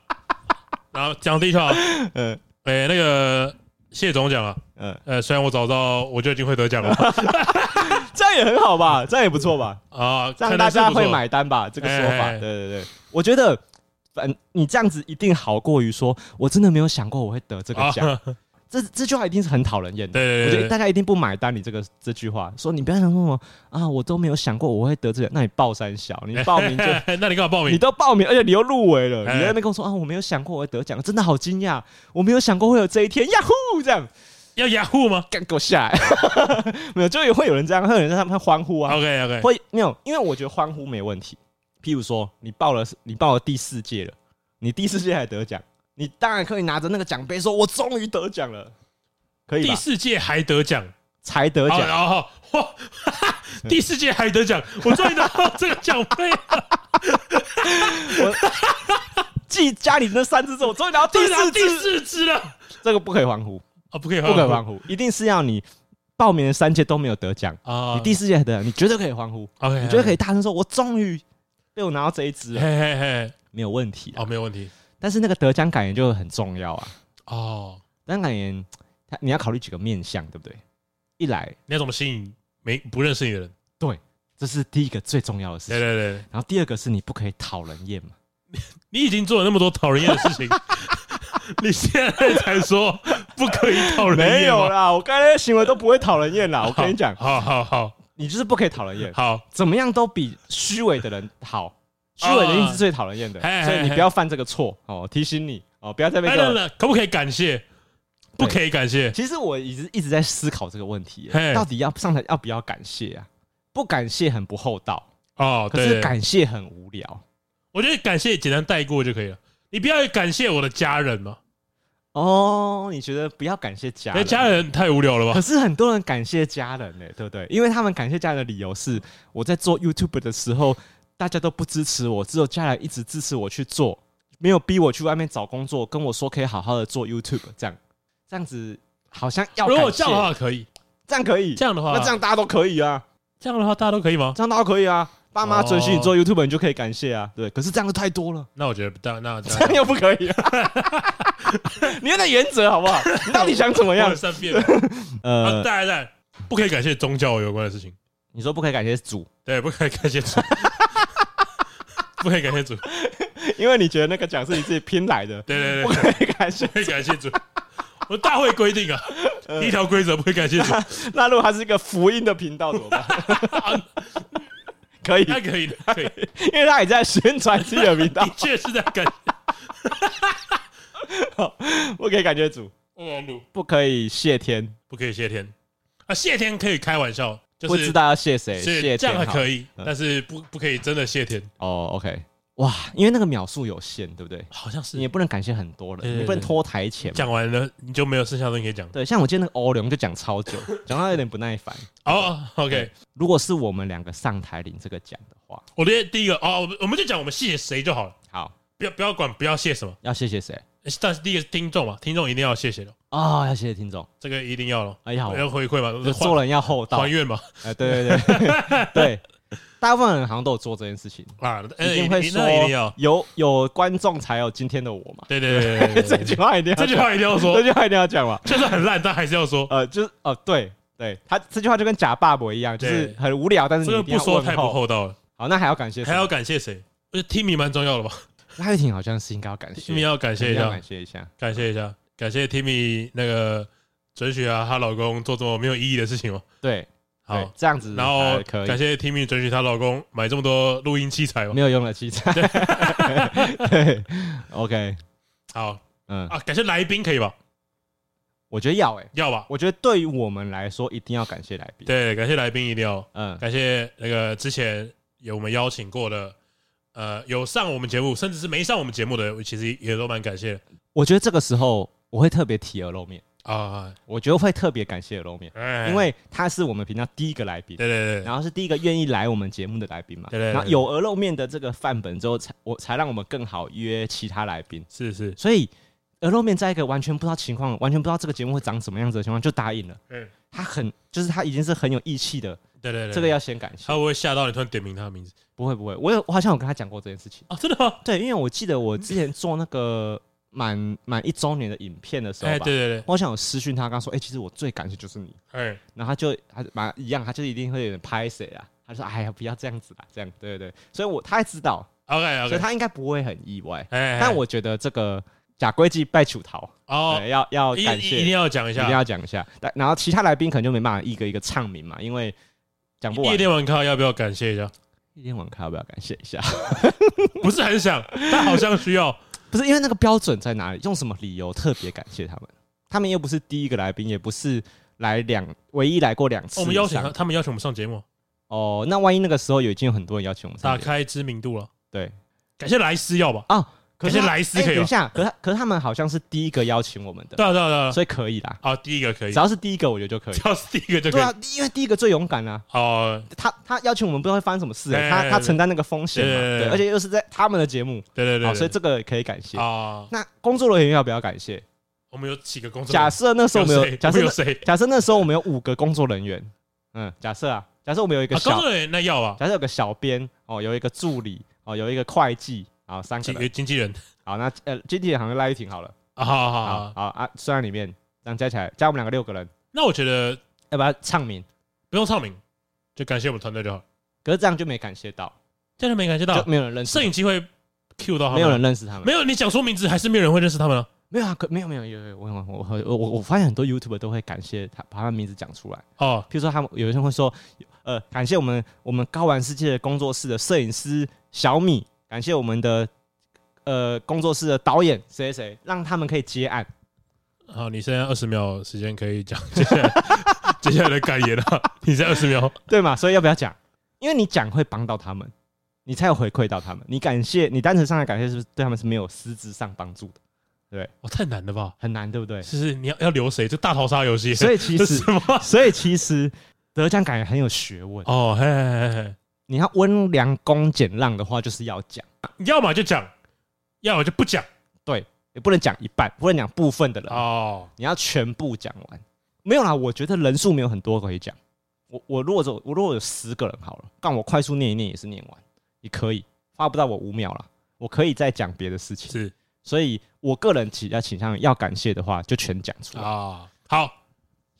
然后讲第一条，嗯，哎，那个谢总讲了，嗯，呃，虽然我早知道我就已经会得奖了，这样也很好吧，这样也不错吧，啊，这样大家会买单吧，这个说法，对对对，我觉得，反你这样子一定好过于说我真的没有想过我会得这个奖。这这句话一定是很讨人厌的，对，对，对，我觉得大家一定不买单你这个这句话，说你不要想说什么啊，我都没有想过我会得这个，那你报三小，你报名就，那你干嘛报名？你都报名，而且你又入围了，你在那边跟我说啊，我没有想过我会得奖，真的好惊讶，我没有想过会有这一天，呀呼，这样。要呀呼吗？给我下来，没有，就也会有人这样，会有人在他们欢呼啊，OK OK，会没有，因为我觉得欢呼没问题，譬如说你报了你报了第四届了，你第四届还得奖，你当然可以拿着那个奖杯说，我终于得奖了。可以第四届还得奖，才得奖，然后哇，第四届还得奖，我终于拿到这个奖杯了。我继家里那三只之后，我终于拿到第四第四只了。这个不可以欢呼。啊，不可以，不可以欢呼，一定是要你报名的三届都没有得奖。啊，你第四届还得奖，你绝对可以欢呼。OK，你绝对可以大声说：“我终于被我拿到这一只了。”嘿嘿嘿，没有问题哦，没有问题。但是那个得奖感言就很重要啊。哦，得奖感言。你要考虑几个面向，对不对？一来你要怎么吸引没不认识你的人？对，这是第一个最重要的事情。对对对。然后第二个是你不可以讨人厌嘛。你已经做了那么多讨人厌的事情，你现在才说不可以讨人厌？没有啦，我刚才的行为都不会讨人厌啦。我跟你讲，好好好，你就是不可以讨人厌。好，怎么样都比虚伪的人好。虚伪的人是最讨人厌的，所以你不要犯这个错哦。提醒你哦，不要再被。可不可以感谢？不可以感谢。其实我一直一直在思考这个问题，到底要上台要不要感谢啊？不感谢很不厚道哦，可是感谢很无聊。我觉得感谢简单带过就可以了，你不要感谢我的家人嘛。哦，你觉得不要感谢家人？家人太无聊了吧？可是很多人感谢家人呢，对不对？因为他们感谢家人的理由是，我在做 YouTube 的时候，大家都不支持我，只有家人一直支持我去做，没有逼我去外面找工作，跟我说可以好好的做 YouTube，这样这样子好像要。如果这样的话可以，这样可以，这样的话，那这样大家都可以啊。这样的话大家都可以吗？这样大家都可以啊。爸妈准许你做 YouTube，你就可以感谢啊，对。可是这样就太多了。那我觉得，那那这样又不可以。啊 你有点原则好不好？你到底想怎么样？善变。呃，再来再来，不可以感谢宗教有关的事情。你说不可以感谢主？对，不可以感谢主。不可以感谢主，因为你觉得那个奖是你自己拼来的。对对对，不可以感谢，不可以感谢主。我大会规定啊，一条规则不可以感谢主。那如果它是一个福音的频道怎么办？可以，那可以的，可以，因为他也在宣传自己的频道，的确是在感好，不可以感谢主，不可以谢天，不可以谢天。啊！谢天可以开玩笑，就是不知道要谢谁，谢这样还可以，但是不不可以真的谢天哦。OK。哇，因为那个秒数有限，对不对？好像是，你也不能感谢很多人，你不能拖台前。讲完了，你就没有剩下的东西可以讲。对，像我今天那个欧龙就讲超久，讲到有点不耐烦。哦，OK。如果是我们两个上台领这个奖的话，我觉得第一个哦，我们我们就讲我们谢谢谁就好了。好，不要不要管不要谢什么，要谢谢谁？但是第一个是听众嘛，听众一定要谢谢的。哦，要谢谢听众，这个一定要了。哎呀，要回馈嘛，做人要厚道，还愿嘛。哎，对对对 对。大部分人好像都有做这件事情啊，一定会说有有观众才有今天的我嘛。对对对，这句话一定要，这句话一定要说，这句话一定要讲嘛。就是很烂，但还是要说。呃，就是哦，对对，他这句话就跟假爸爸一样，就是很无聊，但是你不说太不厚道了。好，那还要感谢谁？还要感谢谁？我觉得 Timmy 蛮重要的吧。赖玉婷好像是应该要感谢，Timmy 要感谢一下，感谢一下，感谢一下，感谢 Timmy 那个准许啊，她老公做这么没有意义的事情哦。对。好，这样子，然后感谢 Timmy 准许她老公买这么多录音器材哦，没有用的器材。对，OK，好，嗯啊，感谢来宾可以吧？我觉得要，哎，要吧？我觉得对于我们来说，一定要感谢来宾。对，感谢来宾一定要，嗯，感谢那个之前有我们邀请过的，呃，有上我们节目，甚至是没上我们节目的，其实也都蛮感谢。我觉得这个时候我会特别提鹅肉面。啊，我觉得会特别感谢鹅肉面，因为他是我们频道第一个来宾，对对对，然后是第一个愿意来我们节目的来宾嘛，对对，然后有鹅肉面的这个范本之后，才我才让我们更好约其他来宾，是是，所以鹅肉面在一个完全不知道情况，完全不知道这个节目会长什么样子的情况就答应了，嗯，他很就是他已经是很有义气的，对对对，这个要先感谢，他会不会吓到你突然点名他的名字？不会不会，我有我好像有跟他讲过这件事情。啊，真的吗？对，因为我记得我之前做那个。满满一周年的影片的时候吧，对对对，我想有私讯他，刚说，哎，其实我最感谢就是你，哎，然后他就他蛮一样，他就一定会有点拍谁啊，他说，哎呀，不要这样子啦，这样，对对对，所以我他也知道，OK，所以他应该不会很意外，但我觉得这个假规矩拜求桃哦，要要感谢，一定要讲一下，一定要讲一下，但然后其他来宾可能就没办法一个一个唱名嘛，因为讲不完。夜店网咖要不要感谢一下？夜店网咖要不要感谢一下？不是很想，但好像需要。不是因为那个标准在哪里？用什么理由特别感谢他们？他们又不是第一个来宾，也不是来两唯一来过两次。我们邀请他，他们邀请我们上节目。哦，那万一那个时候有已经有很多人邀请我们上，打开知名度了。对，感谢莱斯要吧？啊。可是莱斯可以，等一下，可是可是他们好像是第一个邀请我们的，对啊对啊对啊，所以可以啦。哦，第一个可以，只要是第一个，我觉得就可以。只要是第一个就可以。对啊，因为第一个最勇敢啊。哦，他他邀请我们，不知道会发生什么事，他他承担那个风险嘛，对，而且又是在他们的节目，对对对，所以这个可以感谢啊。那工作人员要不要感谢？我们有几个工作？假设那时候我们有，假设有谁？假设那时候我们有五个工作人员，嗯，假设啊，假设我们有一个小工作人员，那要啊。假设有个小编哦，有一个助理哦，有一个会计啊，三个经纪人。好，那呃，经纪人 好像赖玉婷好了啊，好好好好啊，算在里面，这样加起来加我们两个六个人。那我觉得要不要唱名？不用唱名，就感谢我们团队就好。可是这样就没感谢到，这样就没感谢到，没有人认识摄影机会 Q 到他们，没有人认识他们。没有，你讲说名字还是没有人会认识他们啊？没有啊，可没有没有有有，我我我我我发现很多 YouTuber 都会感谢他，把他名字讲出来哦。譬如说，他们有些人会说，呃，感谢我们我们高玩世界的工作室的摄影师小米，感谢我们的呃工作室的导演谁谁谁，让他们可以接案。好，你现在二十秒时间可以讲接下来接下来的感言了。你现在二十秒，对嘛？所以要不要讲？因为你讲会帮到他们，你才有回馈到他们。你感谢你单纯上来感谢，是不是对他们是没有实质上帮助的？对，哦，太难了吧？很难，对不对？是是，你要要留谁？就大逃杀游戏。所以其实，所以其实得奖感言很有学问哦。嘿嘿嘿，你要温良恭俭让的话，就是要讲，要么就讲，要么就不讲。对，也不能讲一半，不能讲部分的人哦。你要全部讲完。没有啦，我觉得人数没有很多可以讲。我我如果说我如果有十个人好了，但我快速念一念也是念完，也可以，花不到我五秒了，我可以再讲别的事情。是。所以，我个人比较倾向要感谢的话，就全讲出来啊。好，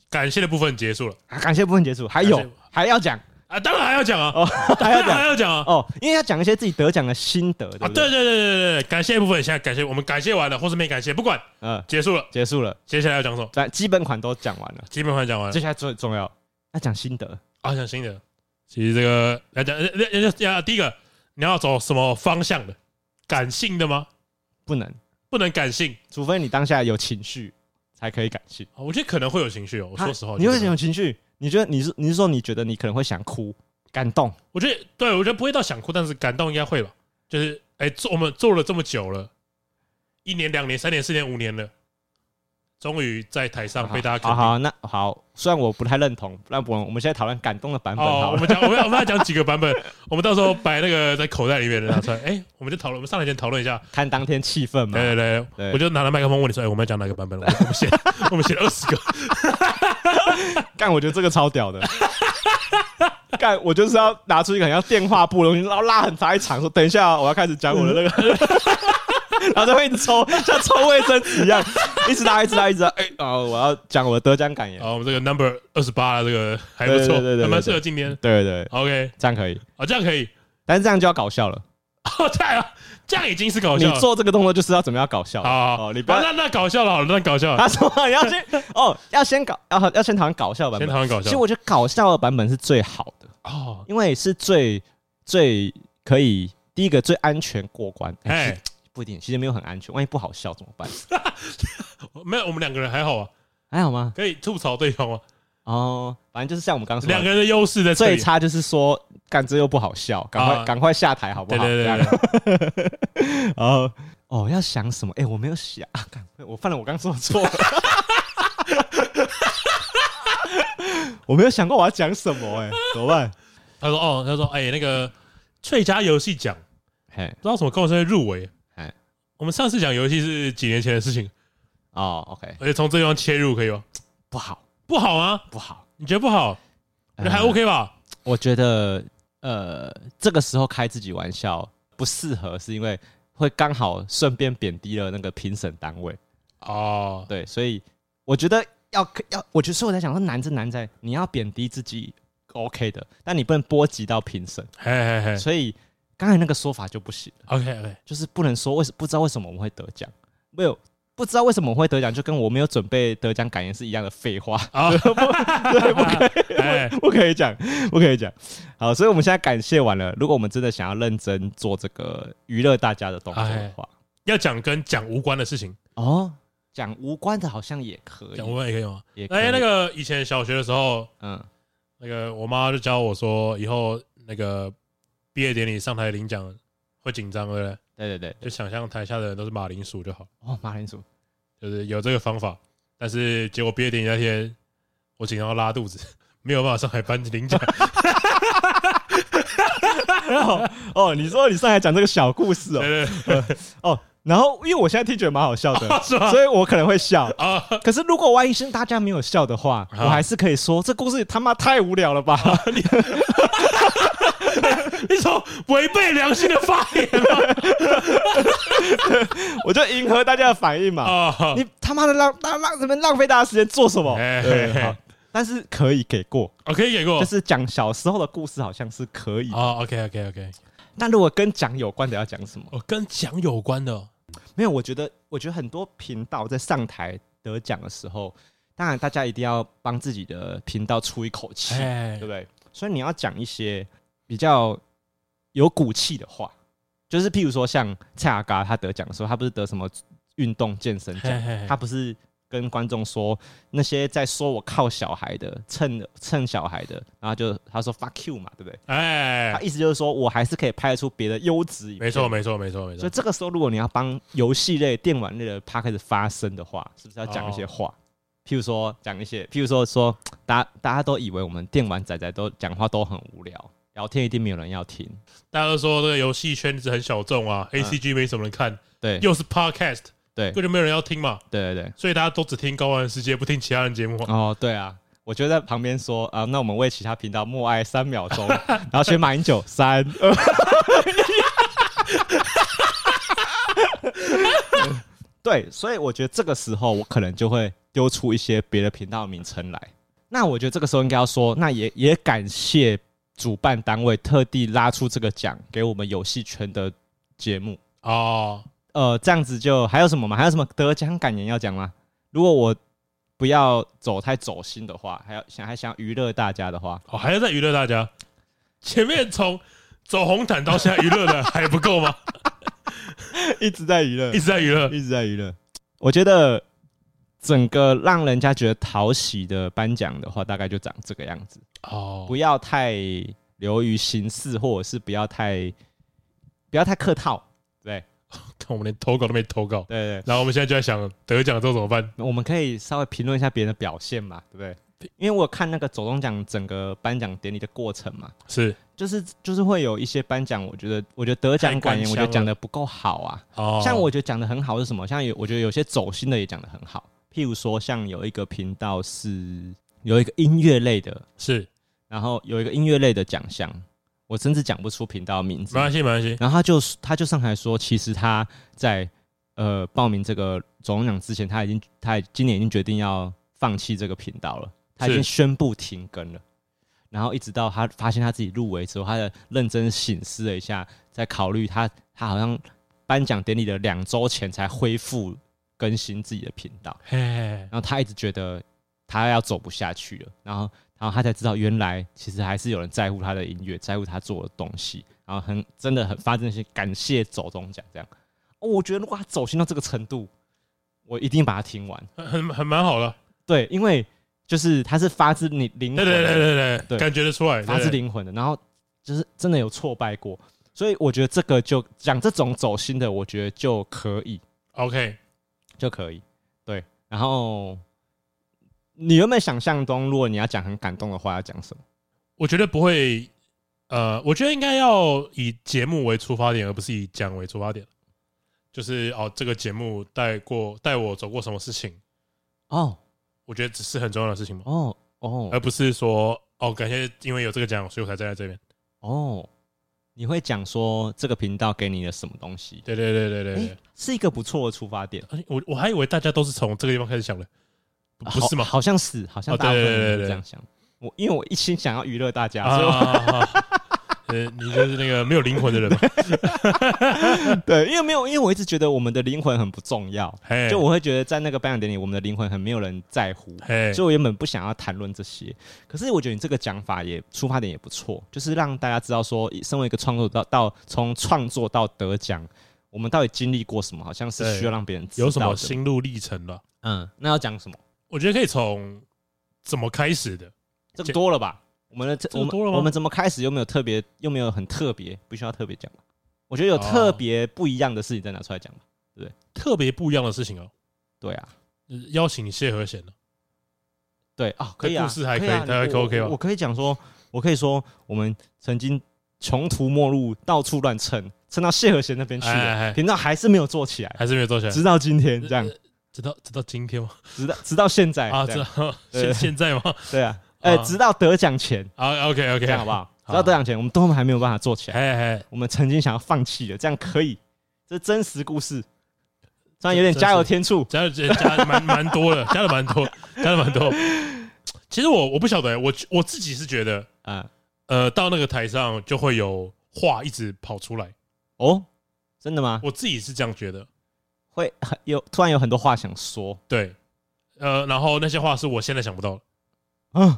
感谢的部分结束了。感谢部分结束，还有还要讲啊？当然还要讲啊！哦，还要讲，还要讲啊！哦，因为要讲一些自己得奖的心得啊。对对对对对对，感谢一部分现在感谢，我们感谢完了，或是没感谢，不管，嗯，结束了，结束了。接下来要讲什么？在基本款都讲完了，基本款讲完了。接下来最重要要讲心得啊，讲心得。其实这个来讲，要要第一个，你要走什么方向的？感性的吗？不能。不能感性，除非你当下有情绪，才可以感性。我觉得可能会有情绪哦。我说实话，你会有情绪？你觉得你是你是说你觉得你可能会想哭、感动？我觉得对，我觉得不会到想哭，但是感动应该会吧。就是哎，做我们做了这么久了，一年、两年、三年、四年、五年了。终于在台上被大家看。好，好，那好，虽然我不太认同，那我，我们现在讨论感动的版本。好，我们讲，我们要我们要讲几个版本，我们到时候摆那个在口袋里面的拿出来。哎，我们就讨论，我们上来先讨论一下，看当天气氛嘛。对对对，我就拿了麦克风问你说，哎，我们要讲哪个版本？我们写，我们写了二十个。干，我觉得这个超屌的。干，我就是要拿出一个很像电话簿的东西，然后拉很长一场，说等一下，我要开始讲我的那个。然后就会一直抽，像抽卫生纸一样，一直拉，一直拉，一直拉。哎，啊，我要讲我的得奖感言。好，我们这个 number 二十八，这个还不错，对对对，蛮适合今天。对对，OK，这样可以。哦，这样可以，但是这样就要搞笑了。哦，太了，这样已经是搞笑。你做这个动作就是要怎么样搞笑？好，你不要那那搞笑了，好了，那搞笑。他说你要先哦，要先搞，要要先讨论搞笑版本。先讨论搞笑。其实我觉得搞笑的版本是最好的哦，因为是最最可以第一个最安全过关。哎。不一定，其实没有很安全，万一不好笑怎么办？没有，我们两个人还好啊，还好吗？可以吐槽对方吗？哦，反正就是像我们刚刚说，两个人的优势在最差就是说，干这又不好笑，赶快赶快下台好不好？对对对。然后 哦，要想什么？哎，我没有想，我犯了我刚刚说的错，我没有想过我要讲什么，哎，怎么办？他说哦，他说哎，那个最佳游戏奖，嘿，不知道什么公司会入围。我们上次讲游戏是几年前的事情哦，OK，而且从这地方切入可以吗？不好，不好吗？不好，你觉得不好？你还 OK 吧？我觉得呃，这个时候开自己玩笑不适合，是因为会刚好顺便贬低了那个评审单位哦。对，所以我觉得要要，我觉得所以我在想说难是难在你要贬低自己 OK 的，但你不能波及到评审，嘿嘿嘿，所以。刚才那个说法就不行。OK OK，就是不能说为什不知道为什么我们会得奖，没有不知道为什么我们会得奖，就跟我没有准备得奖感言是一样的废话啊！不，对，不可以，不可以讲，不可以讲。好，所以我们现在感谢完了。如果我们真的想要认真做这个娱乐大家的动作的话，要讲跟奖无关的事情哦。讲无关的好像也可以，讲无关也可以吗？也可以。哎，那个以前小学的时候，嗯，那个我妈就教我说，以后那个。毕业典礼上台领奖会紧张，对不对？对对对，就想象台下的人都是马铃薯就好。哦，马铃薯就是有这个方法，但是结果毕业典礼那天我紧张到拉肚子，没有办法上台颁领奖。哦哦，你说你上来讲这个小故事哦，对对对，哦，然后因为我现在听觉得蛮好笑的，所以我可能会笑啊。可是如果万一是大家没有笑的话，我还是可以说这故事他妈太无聊了吧。你说违背良心的发言吗？我就迎合大家的反应嘛。你他妈的浪浪浪什么浪费大家时间做什么？对，但是可以给过，哦，可以给过，就是讲小时候的故事，好像是可以。哦，OK，OK，OK。那如果跟奖有关的要讲什么？哦，跟奖有关的，没有。我觉得，我觉得很多频道在上台得奖的时候，当然大家一定要帮自己的频道出一口气，对不对？所以你要讲一些比较有骨气的话，就是譬如说像蔡阿嘎他得奖的时候，他不是得什么运动健身奖，他不是。跟观众说，那些在说我靠小孩的，蹭蹭小孩的，然后就他说 fuck you 嘛，对不对？哎，他意思就是说我还是可以拍得出别的优质。没错，没错，没错，没错。所以这个时候，如果你要帮游戏类、电玩类的 Podcast 开始发声的话，是不是要讲一些话？譬如说讲一些，譬如说说，大家大家都以为我们电玩仔仔都讲话都很无聊，聊天一定没有人要听。大家都说这个游戏圈子很小众啊，ACG 没什么人看，对，又是 Podcast。对，根本就没有人要听嘛。对对对，所以大家都只听《高玩世界》，不听其他人节目。哦，对啊，我就在旁边说啊，那我们为其他频道默哀三秒钟，然后选马英九，三二。对，所以我觉得这个时候我可能就会丢出一些别的频道的名称来。那我觉得这个时候应该要说，那也也感谢主办单位特地拉出这个奖给我们游戏圈的节目哦。呃，这样子就还有什么吗？还有什么得奖感言要讲吗？如果我不要走太走心的话，还要想还想娱乐大家的话，哦，还要再娱乐大家。前面从走红毯到现在娱乐的还不够吗？一直在娱乐，一直在娱乐，一直在娱乐。我觉得整个让人家觉得讨喜的颁奖的话，大概就长这个样子哦。不要太流于形式，或者是不要太不要太客套，对。看我们连投稿都没投稿，对，然后我们现在就在想得奖之后怎么办？我们可以稍微评论一下别人的表现嘛，对不对？因为我看那个走钟奖整个颁奖典礼的过程嘛，是，就是就是会有一些颁奖，我觉得我觉得得奖感言，我觉得讲的不够好啊。哦，像我觉得讲的很好是什么？像有我觉得有些走心的也讲的很好，譬如说像有一个频道是有一个音乐类的，是，然后有一个音乐类的奖项。我甚至讲不出频道名字，没关系，没关系。然后他就他就上台说，其实他在呃报名这个总奖之前，他已经他今年已经决定要放弃这个频道了，他已经宣布停更了。然后一直到他发现他自己入围之后，他的认真省思了一下，在考虑他他好像颁奖典礼的两周前才恢复更新自己的频道，然后他一直觉得他要走不下去了，然后。然后他才知道，原来其实还是有人在乎他的音乐，在乎他做的东西。然后很真的很发自内心感谢走中奖这样。哦，我觉得如果他走心到这个程度，我一定把它听完，很很很蛮好的。对，因为就是他是发自你灵魂，对对对对对，对感觉得出来，发自灵魂的。然后就是真的有挫败过，所以我觉得这个就讲这种走心的，我觉得就可以，OK，就可以。对，然后。你有没有想象中，如果你要讲很感动的话，要讲什么？我觉得不会，呃，我觉得应该要以节目为出发点，而不是以讲为出发点。就是哦，这个节目带过带我走过什么事情？哦，我觉得只是很重要的事情嘛。哦哦，而不是说哦，感谢因为有这个奖，所以我才站在这边。哦，你会讲说这个频道给你的什么东西？对对对对对，对，是一个不错的出发点。我我还以为大家都是从这个地方开始想的。不是吗？好像是，好像大部分人都这样想。我因为我一心想要娱乐大家，所以呃，你就是那个没有灵魂的人嘛。对，因为没有，因为我一直觉得我们的灵魂很不重要。就我会觉得在那个颁奖典礼，我们的灵魂很没有人在乎。所以我原本不想要谈论这些。可是我觉得你这个讲法也出发点也不错，就是让大家知道说，身为一个创作到到从创作到得奖，我们到底经历过什么？好像是需要让别人知道有什么心路历程了。嗯，那要讲什么？我觉得可以从怎么开始的，这个多了吧？我们的这我们我们怎么开始又没有特别，又没有很特别，不需要特别讲。我觉得有特别不一样的事情再拿出来讲吧，对不对？特别不一样的事情哦，对啊，邀请你谢和弦了，对啊，可以啊，故事还可以，大家 OK 吗？我可以讲说，我可以说，我们曾经穷途末路，到处乱蹭，蹭到谢和弦那边去了，频道还是没有做起来，还是没有做起来，直到今天这样。直到直到今天吗？直到直到现在 啊？直到现现在吗？对啊，哎，直到得奖前啊，OK OK，这样好不好？直到得奖前，我们都还没有办法做起来。我们曾经想要放弃的，这样可以？这是真实故事，虽然有点加油添醋，加加加蛮蛮多的，加了蛮多，加了蛮多。其实我我不晓得，我我自己是觉得，啊，呃，到那个台上就会有话一直跑出来。哦，真的吗？我自己是这样觉得，会很有突然有很多话想说。对，呃，然后那些话是我现在想不到的。嗯，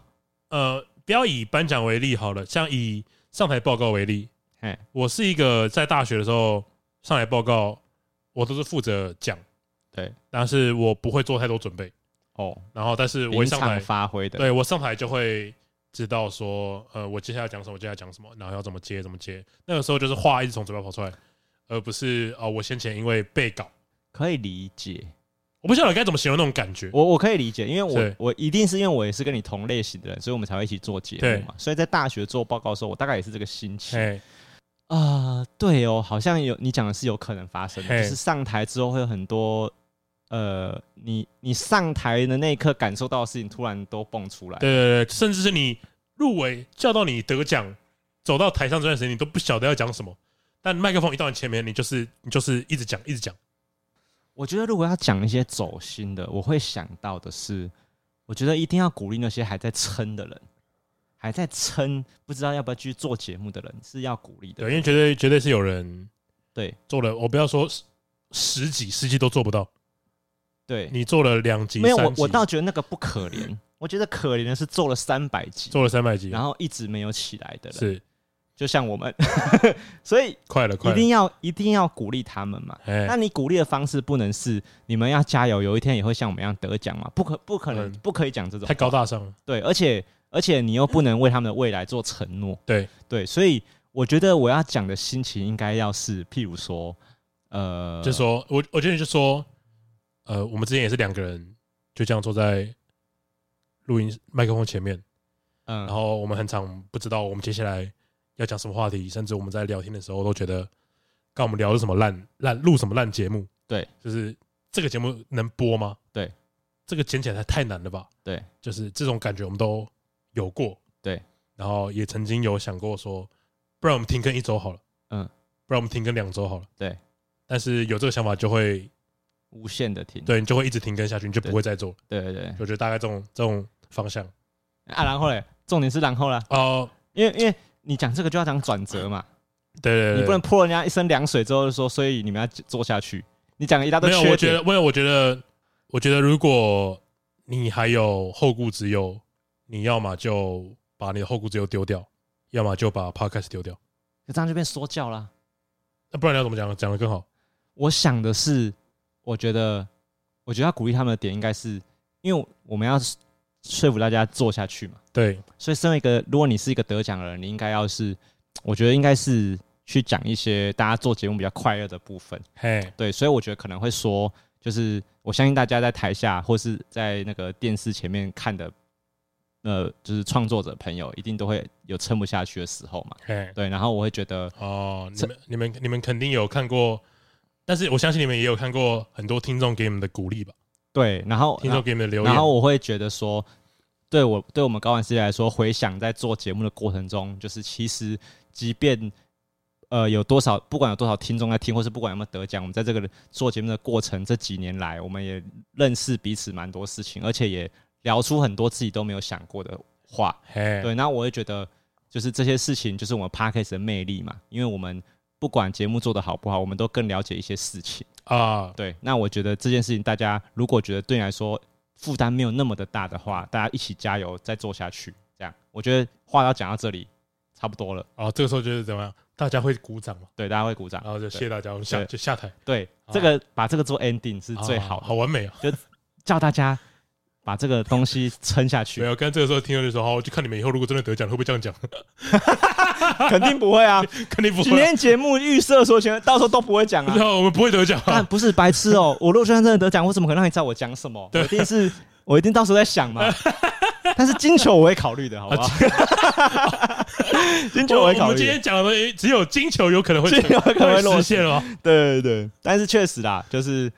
呃，不要以颁奖为例好了，像以上台报告为例，嘿，我是一个在大学的时候上台报告，我都是负责讲，对，但是我不会做太多准备。哦，然后但是我一上台发挥的，对我上台就会知道说，呃，我接下来讲什么，我接下来讲什么，然后要怎么接，怎么接。那个时候就是话一直从嘴巴跑出来，而不是哦，我先前因为背稿，可以理解。我不晓得该怎么形容那种感觉。我我可以理解，因为我我一定是因为我也是跟你同类型的人，所以我们才会一起做节目嘛。所以在大学做报告的时候，我大概也是这个心情。啊，对哦，好像有你讲的是有可能发生的，就是上台之后会有很多。呃，你你上台的那一刻感受到的事情，突然都蹦出来。对对对，甚至是你入围叫到你得奖，走到台上这段时间，你都不晓得要讲什么。但麦克风一到你前面，你就是你就是一直讲一直讲。我觉得如果要讲一些走心的，我会想到的是，我觉得一定要鼓励那些还在撑的人，还在撑不知道要不要继续做节目的人，是要鼓励的。对，因为绝对绝对是有人对做了，我不要说十几十几都做不到。对，你做了两集，没有我，我倒觉得那个不可怜。我觉得可怜的是做了三百集，做了三百集，然后一直没有起来的人，是就像我们，所以快了，快一定要一定要鼓励他们嘛。那你鼓励的方式不能是你们要加油，有一天也会像我们一样得奖嘛？不可不可能，不可以讲这种太高大上了。对，而且而且你又不能为他们的未来做承诺。对对，所以我觉得我要讲的心情应该要是，譬如说，呃，就说我我觉得就说。呃，我们之前也是两个人就这样坐在录音麦克风前面，嗯，然后我们很常不知道我们接下来要讲什么话题，甚至我们在聊天的时候都觉得，刚我们聊的什么烂烂录什么烂节目，对，就是这个节目能播吗？对，这个剪起来太难了吧？对，就是这种感觉我们都有过，对，然后也曾经有想过说，不然我们停更一周好了，嗯，不然我们停更两周好了，对，但是有这个想法就会。无限的停，对，你就会一直停更下去，你就不会再做。对对对，我觉得大概这种这种方向。啊，然后嘞，重点是然后了哦，因为因为你讲这个就要讲转折嘛，对对，你不能泼人家一身凉水之后就说，所以你们要做下去。你讲了一大堆没有，我觉得，没有，我觉得，我觉得，如果你还有后顾之忧，你要么就把你的后顾之忧丢掉，要么就把 Podcast 丢掉，就这样就变说教了。那不然你要怎么讲？讲得更好？我想的是。我觉得，我觉得要鼓励他们的点应该是，因为我们要说服大家做下去嘛。对，所以身为一个，如果你是一个得奖的人，你应该要是，我觉得应该是去讲一些大家做节目比较快乐的部分。嘿，对，所以我觉得可能会说，就是我相信大家在台下或是在那个电视前面看的，呃，就是创作者朋友，一定都会有撑不下去的时候嘛。嘿，对，然后我会觉得，哦，你们、你们、你们肯定有看过。但是我相信你们也有看过很多听众给你们的鼓励吧？对，然后听众给你们留言，然后我会觉得说，对我对我们高玩世界来说，回想在做节目的过程中，就是其实即便呃有多少，不管有多少听众在听，或是不管有没有得奖，我们在这个做节目的过程这几年来，我们也认识彼此蛮多事情，而且也聊出很多自己都没有想过的话。嘿对，那我会觉得，就是这些事情就是我们 Podcast 的魅力嘛，因为我们。不管节目做的好不好，我们都更了解一些事情啊。对，那我觉得这件事情，大家如果觉得对你来说负担没有那么的大的话，大家一起加油，再做下去。这样，我觉得话要讲到这里，差不多了。哦，这个时候就是怎么样？大家会鼓掌吗？对，大家会鼓掌，然后就谢谢大家，我们下就下台。对，这个把这个做 ending 是最好的，好完美啊！就叫大家。把这个东西撑下去。没有，刚这个时候听到就说：“好，我就看你们以后如果真的得奖，会不会这样讲？” 肯定不会啊，肯定不会。今天节目预设说，全到时候都不会讲啊。我们不会得奖。但不是白痴哦，我如果真的得奖，我怎么可能让你知道我讲什么？对一定是，我一定到时候在想嘛。但是金球我会考虑的，好不好？金球我会考虑。我们今天讲的只有金球有可能会实现哦。对对对，但是确实啦，就是。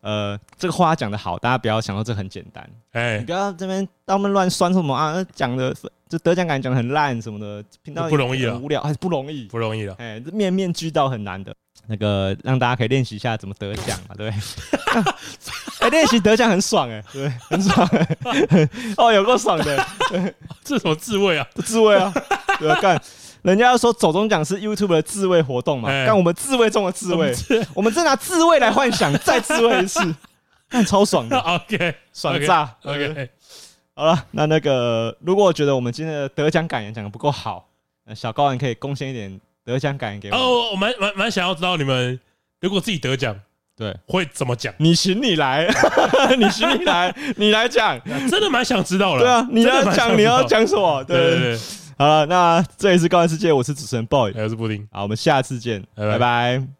呃，这个话讲得好，大家不要想到这很简单。哎，你不要这边到那乱酸什么啊，讲的就得奖感讲的很烂什么的，频道不容易啊，无聊还是不容易，不容易的。哎，这面面俱到很难的。那个让大家可以练习一下怎么得奖嘛，对。哎，练习得奖很爽哎，对，很爽哎。哦，有够爽的，这什么自慰啊？自慰啊？对啊，干。人家要说走中奖是 YouTube 的自慰活动嘛，但我们自慰中的自慰，我们正拿自慰来幻想，再自慰一次，干超爽的。OK，爽炸。OK，好了，那那个如果我觉得我们今天的得奖感言讲的不够好，那小高你可以贡献一点得奖感言给我。哦，我蛮蛮蛮想要知道你们如果自己得奖，对，会怎么讲？你行你来，你行你来，你来讲，真的蛮想知道了。对啊，你要讲你要讲什么？对对对。好了，那这里是高玩世界，我是主持人 boy，我是布丁，好，我们下次见，拜拜。拜拜。